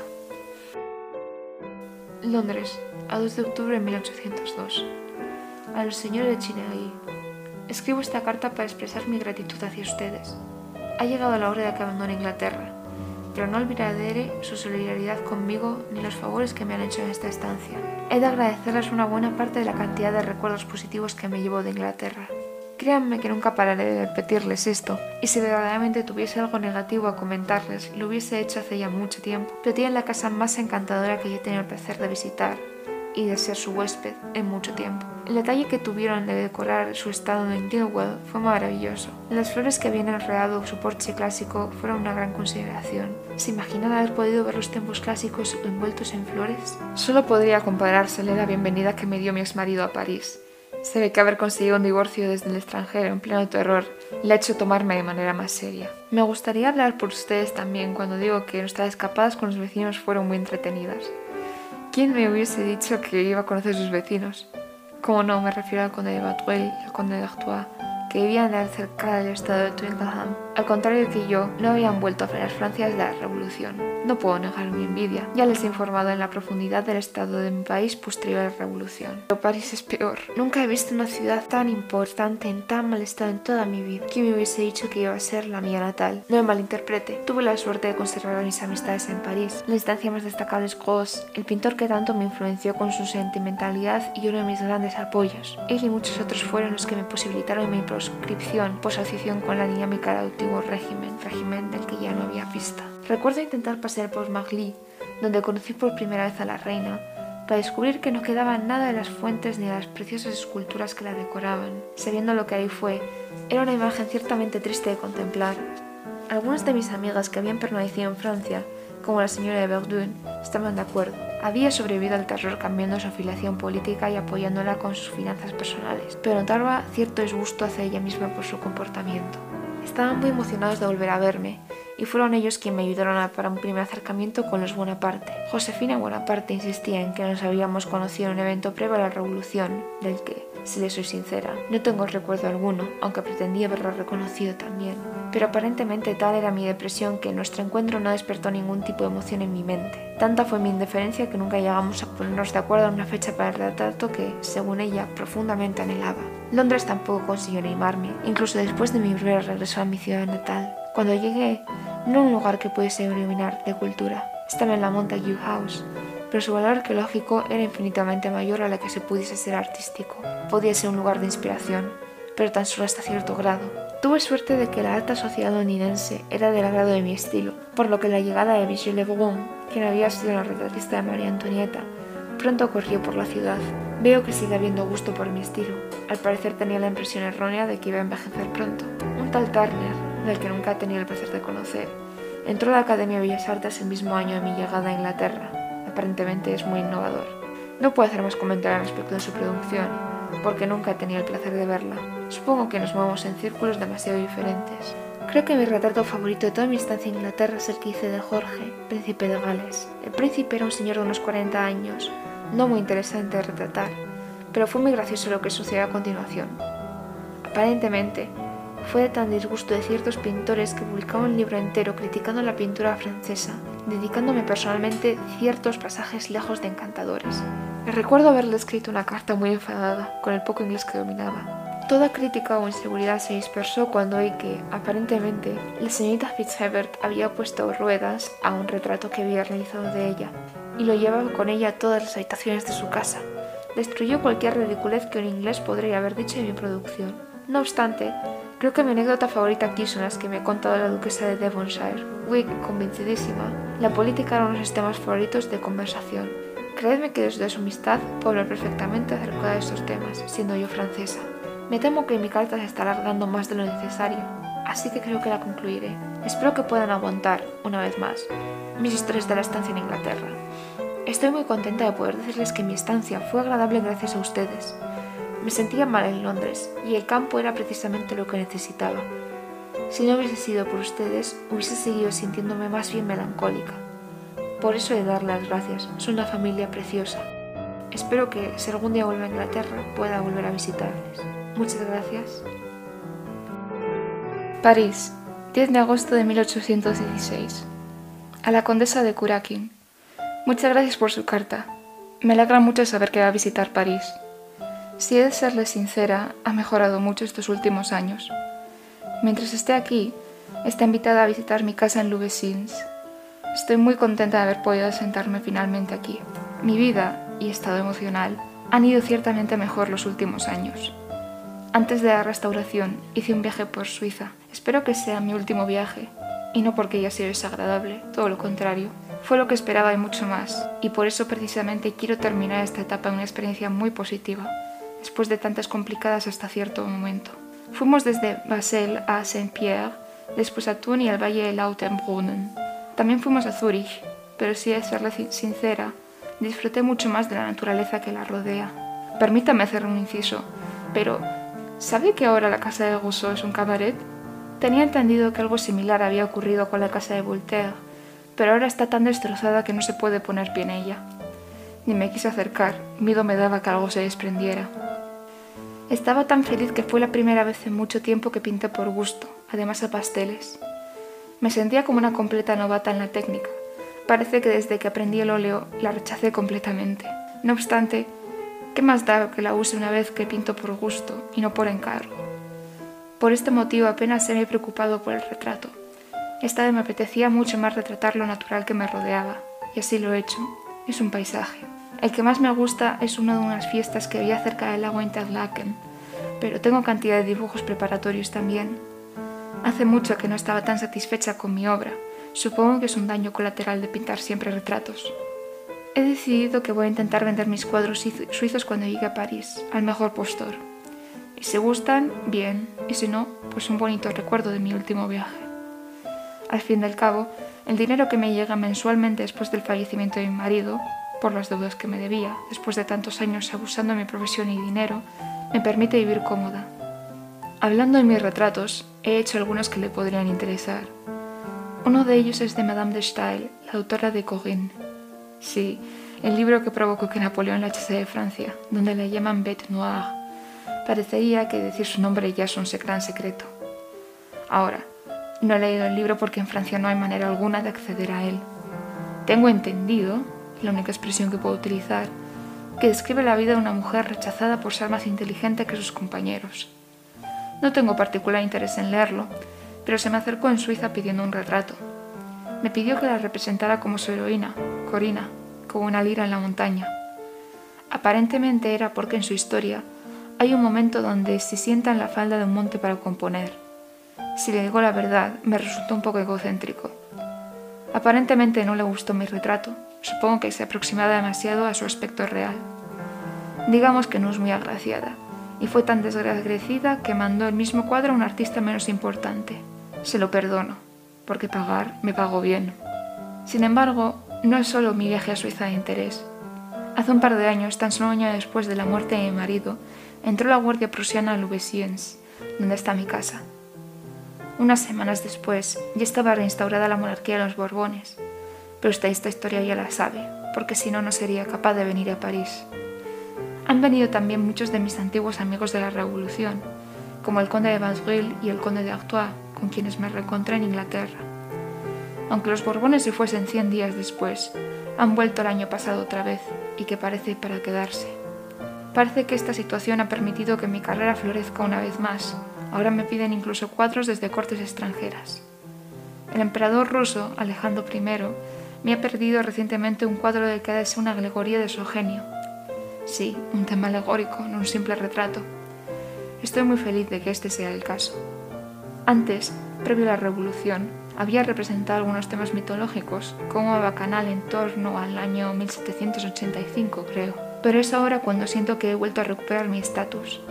Londres, a 2 de octubre de 1802 a los señores de Chinegui. Escribo esta carta para expresar mi gratitud hacia ustedes. Ha llegado la hora de que abandone Inglaterra, pero no olvidaré su solidaridad conmigo ni los favores que me han hecho en esta estancia. He de agradecerles una buena parte de la cantidad de recuerdos positivos que me llevo de Inglaterra. Créanme que nunca pararé de repetirles esto, y si verdaderamente tuviese algo negativo a comentarles, lo hubiese hecho hace ya mucho tiempo, pero tienen la casa más encantadora que yo he tenido el placer de visitar, y de ser su huésped en mucho tiempo. El detalle que tuvieron de decorar su estado en Dillwell fue maravilloso. Las flores que habían enredado su porche clásico fueron una gran consideración. ¿Se imaginan haber podido ver los templos clásicos envueltos en flores? Solo podría comparársele la bienvenida que me dio mi exmarido a París. Se ve que haber conseguido un divorcio desde el extranjero en pleno terror le ha hecho tomarme de manera más seria. Me gustaría hablar por ustedes también cuando digo que nuestras escapadas con los vecinos fueron muy entretenidas. ¿Quién me hubiese dicho que iba a conocer sus vecinos? Como no, me refiero al conde de Batuel y al conde de Artois, que vivían cerca del estado de Twickenham. Al contrario que yo, no habían vuelto a las Francia desde la Revolución. No puedo negar mi envidia. Ya les he informado en la profundidad del estado de mi país posterior a la Revolución. Pero París es peor. Nunca he visto una ciudad tan importante en tan mal estado en toda mi vida. ¿Quién me hubiese dicho que iba a ser la mía natal? No me malinterprete. Tuve la suerte de conservar mis amistades en París. La instancia más destacable es Gauss, el pintor que tanto me influenció con su sentimentalidad y uno de mis grandes apoyos. Él y muchos otros fueron los que me posibilitaron mi proscripción por asociación con la dinámica del antiguo régimen, régimen del que ya no había pista. Recuerdo intentar pasear por Magli, donde conocí por primera vez a la reina, para descubrir que no quedaba nada de las fuentes ni de las preciosas esculturas que la decoraban. Sabiendo lo que ahí fue, era una imagen ciertamente triste de contemplar. Algunas de mis amigas que habían permanecido en Francia, como la señora de Verdun, estaban de acuerdo. Había sobrevivido al terror cambiando su afiliación política y apoyándola con sus finanzas personales, pero notaba cierto disgusto hacia ella misma por su comportamiento. Estaban muy emocionados de volver a verme, y fueron ellos quienes me ayudaron para un primer acercamiento con los Bonaparte. Josefina Bonaparte insistía en que nos habíamos conocido en un evento previo a la Revolución, del que, si le soy sincera, no tengo recuerdo alguno, aunque pretendía haberlo reconocido también. Pero aparentemente tal era mi depresión que nuestro encuentro no despertó ningún tipo de emoción en mi mente. Tanta fue mi indiferencia que nunca llegamos a ponernos de acuerdo en una fecha para el retrato que, según ella, profundamente anhelaba. Londres tampoco consiguió animarme, incluso después de mi breve regreso a mi ciudad natal. Cuando llegué, no un lugar que pudiese iluminar de cultura, estaba en la Montague House, pero su valor arqueológico era infinitamente mayor a la que se pudiese ser artístico. Podía ser un lugar de inspiración, pero tan solo hasta cierto grado. Tuve suerte de que la alta sociedad londinense era del agrado de mi estilo, por lo que la llegada de Michel Lebrun, quien había sido la retratista de María Antonieta, pronto corrió por la ciudad. Veo que sigue habiendo gusto por mi estilo. Al parecer tenía la impresión errónea de que iba a envejecer pronto. Un tal Turner del que nunca he tenido el placer de conocer. Entró a la Academia de Bellas Artes el mismo año de mi llegada a Inglaterra. Aparentemente es muy innovador. No puedo hacer más comentarios respecto de su producción, porque nunca he tenido el placer de verla. Supongo que nos movemos en círculos demasiado diferentes. Creo que mi retrato favorito de toda mi estancia en Inglaterra es el que hice de Jorge, príncipe de Gales. El príncipe era un señor de unos 40 años, no muy interesante de retratar, pero fue muy gracioso lo que sucedió a continuación. Aparentemente, fue de tan disgusto de ciertos pintores que publicaron un libro entero criticando la pintura francesa, dedicándome personalmente ciertos pasajes lejos de encantadores. Recuerdo haberle escrito una carta muy enfadada, con el poco inglés que dominaba. Toda crítica o inseguridad se dispersó cuando oí que, aparentemente, la señorita Fitzherbert había puesto ruedas a un retrato que había realizado de ella y lo llevaba con ella a todas las habitaciones de su casa. Destruyó cualquier ridiculez que un inglés podría haber dicho en mi producción. No obstante, creo que mi anécdota favorita aquí son las que me ha contado la duquesa de Devonshire. Whig, convencidísima, la política era uno de sus temas favoritos de conversación. Creedme que desde su amistad puedo hablar perfectamente acerca de estos temas, siendo yo francesa. Me temo que mi carta se está alargando más de lo necesario, así que creo que la concluiré. Espero que puedan aguantar, una vez más, mis historias de la estancia en Inglaterra. Estoy muy contenta de poder decirles que mi estancia fue agradable gracias a ustedes. Me sentía mal en Londres y el campo era precisamente lo que necesitaba. Si no hubiese sido por ustedes, hubiese seguido sintiéndome más bien melancólica. Por eso he de dar las gracias. Son una familia preciosa. Espero que, si algún día vuelva a Inglaterra, pueda volver a visitarles. Muchas gracias. París, 10 de agosto de 1816. A la condesa de Curaquín. Muchas gracias por su carta. Me alegra mucho saber que va a visitar París. Si he de serle sincera, ha mejorado mucho estos últimos años. Mientras esté aquí, está invitada a visitar mi casa en Louveciennes. Estoy muy contenta de haber podido sentarme finalmente aquí. Mi vida y estado emocional han ido ciertamente mejor los últimos años. Antes de la restauración hice un viaje por Suiza. Espero que sea mi último viaje, y no porque haya sido desagradable, todo lo contrario. Fue lo que esperaba y mucho más, y por eso precisamente quiero terminar esta etapa en una experiencia muy positiva, después de tantas complicadas hasta cierto momento. Fuimos desde Basel a Saint-Pierre, después a Thun y al valle de Lautenbrunnen. También fuimos a Zúrich, pero si de serle sincera, disfruté mucho más de la naturaleza que la rodea. Permítame hacer un inciso, pero ¿sabe que ahora la casa de Rousseau es un cabaret? Tenía entendido que algo similar había ocurrido con la casa de Voltaire, pero ahora está tan destrozada que no se puede poner pie en ella. Ni me quise acercar, miedo me daba que algo se desprendiera. Estaba tan feliz que fue la primera vez en mucho tiempo que pinté por gusto, además a pasteles. Me sentía como una completa novata en la técnica. Parece que desde que aprendí el óleo la rechacé completamente. No obstante, ¿qué más da que la use una vez que pinto por gusto y no por encargo? Por este motivo apenas se me he preocupado por el retrato. Esta vez me apetecía mucho más retratar lo natural que me rodeaba, y así lo he hecho. Es un paisaje. El que más me gusta es uno de unas fiestas que había cerca del lago Interlaken, pero tengo cantidad de dibujos preparatorios también. Hace mucho que no estaba tan satisfecha con mi obra. Supongo que es un daño colateral de pintar siempre retratos. He decidido que voy a intentar vender mis cuadros suizos cuando llegue a París, al mejor postor. Y si gustan, bien, y si no, pues un bonito recuerdo de mi último viaje. Al fin del cabo, el dinero que me llega mensualmente después del fallecimiento de mi marido, por las deudas que me debía, después de tantos años abusando de mi profesión y dinero, me permite vivir cómoda. Hablando de mis retratos, he hecho algunos que le podrían interesar. Uno de ellos es de Madame de Staël, la autora de Corinne. Sí, el libro que provocó que Napoleón la echase de Francia, donde la llaman Bête Noire. Parecería que decir su nombre ya es un gran secreto. Ahora, no he leído el libro porque en Francia no hay manera alguna de acceder a él. Tengo entendido, la única expresión que puedo utilizar, que describe la vida de una mujer rechazada por ser más inteligente que sus compañeros. No tengo particular interés en leerlo, pero se me acercó en Suiza pidiendo un retrato. Me pidió que la representara como su heroína, Corina, con una lira en la montaña. Aparentemente era porque en su historia hay un momento donde se sienta en la falda de un monte para componer si le digo la verdad, me resultó un poco egocéntrico. Aparentemente no le gustó mi retrato. Supongo que se aproximaba demasiado a su aspecto real. Digamos que no es muy agraciada, y fue tan desagradecida que mandó el mismo cuadro a un artista menos importante. Se lo perdono, porque pagar me pagó bien. Sin embargo, no es solo mi viaje a Suiza de interés. Hace un par de años, tan solo un año después de la muerte de mi marido, entró la Guardia Prusiana a Louveciennes, donde está mi casa. Unas semanas después ya estaba reinstaurada la monarquía de los Borbones, pero esta, historia ya la sabe, porque si no, no sería capaz de venir a París. Han venido también muchos de mis antiguos amigos de la Revolución, como el conde de Vaudreuil y el conde de Artois, con quienes me reencontré en Inglaterra. Aunque los Borbones se fuesen cien días después, han vuelto el año pasado otra vez y que parece para quedarse. Parece que esta situación ha permitido que mi carrera florezca una vez más. Ahora me piden incluso cuadros desde cortes extranjeras. El emperador ruso, Alejandro I, me ha perdido recientemente un cuadro del que ha de ser una alegoría de su genio. Sí, un tema alegórico, no un simple retrato. Estoy muy feliz de que este sea el caso. Antes, previo a la Revolución, había representado algunos temas mitológicos, como Bacanal en torno al año 1785, creo pero es ahora cuando siento que he vuelto a recuperar mi estatus.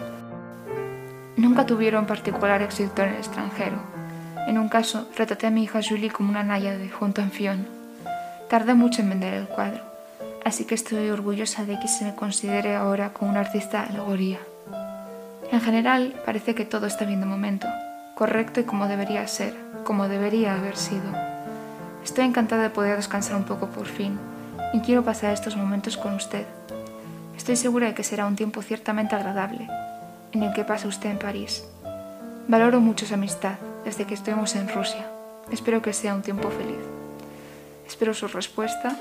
Nunca tuvieron particular éxito en el extranjero. En un caso, retraté a mi hija Julie como una náyade junto a Fion. Tardé mucho en vender el cuadro, así que estoy orgullosa de que se me considere ahora como un artista alegoría. En general, parece que todo está bien de momento, correcto y como debería ser, como debería haber sido. Estoy encantada de poder descansar un poco por fin y quiero pasar estos momentos con usted. Estoy segura de que será un tiempo ciertamente agradable en el que pase usted en París. Valoro mucho su amistad desde que estuvimos en Rusia. Espero que sea un tiempo feliz. Espero su respuesta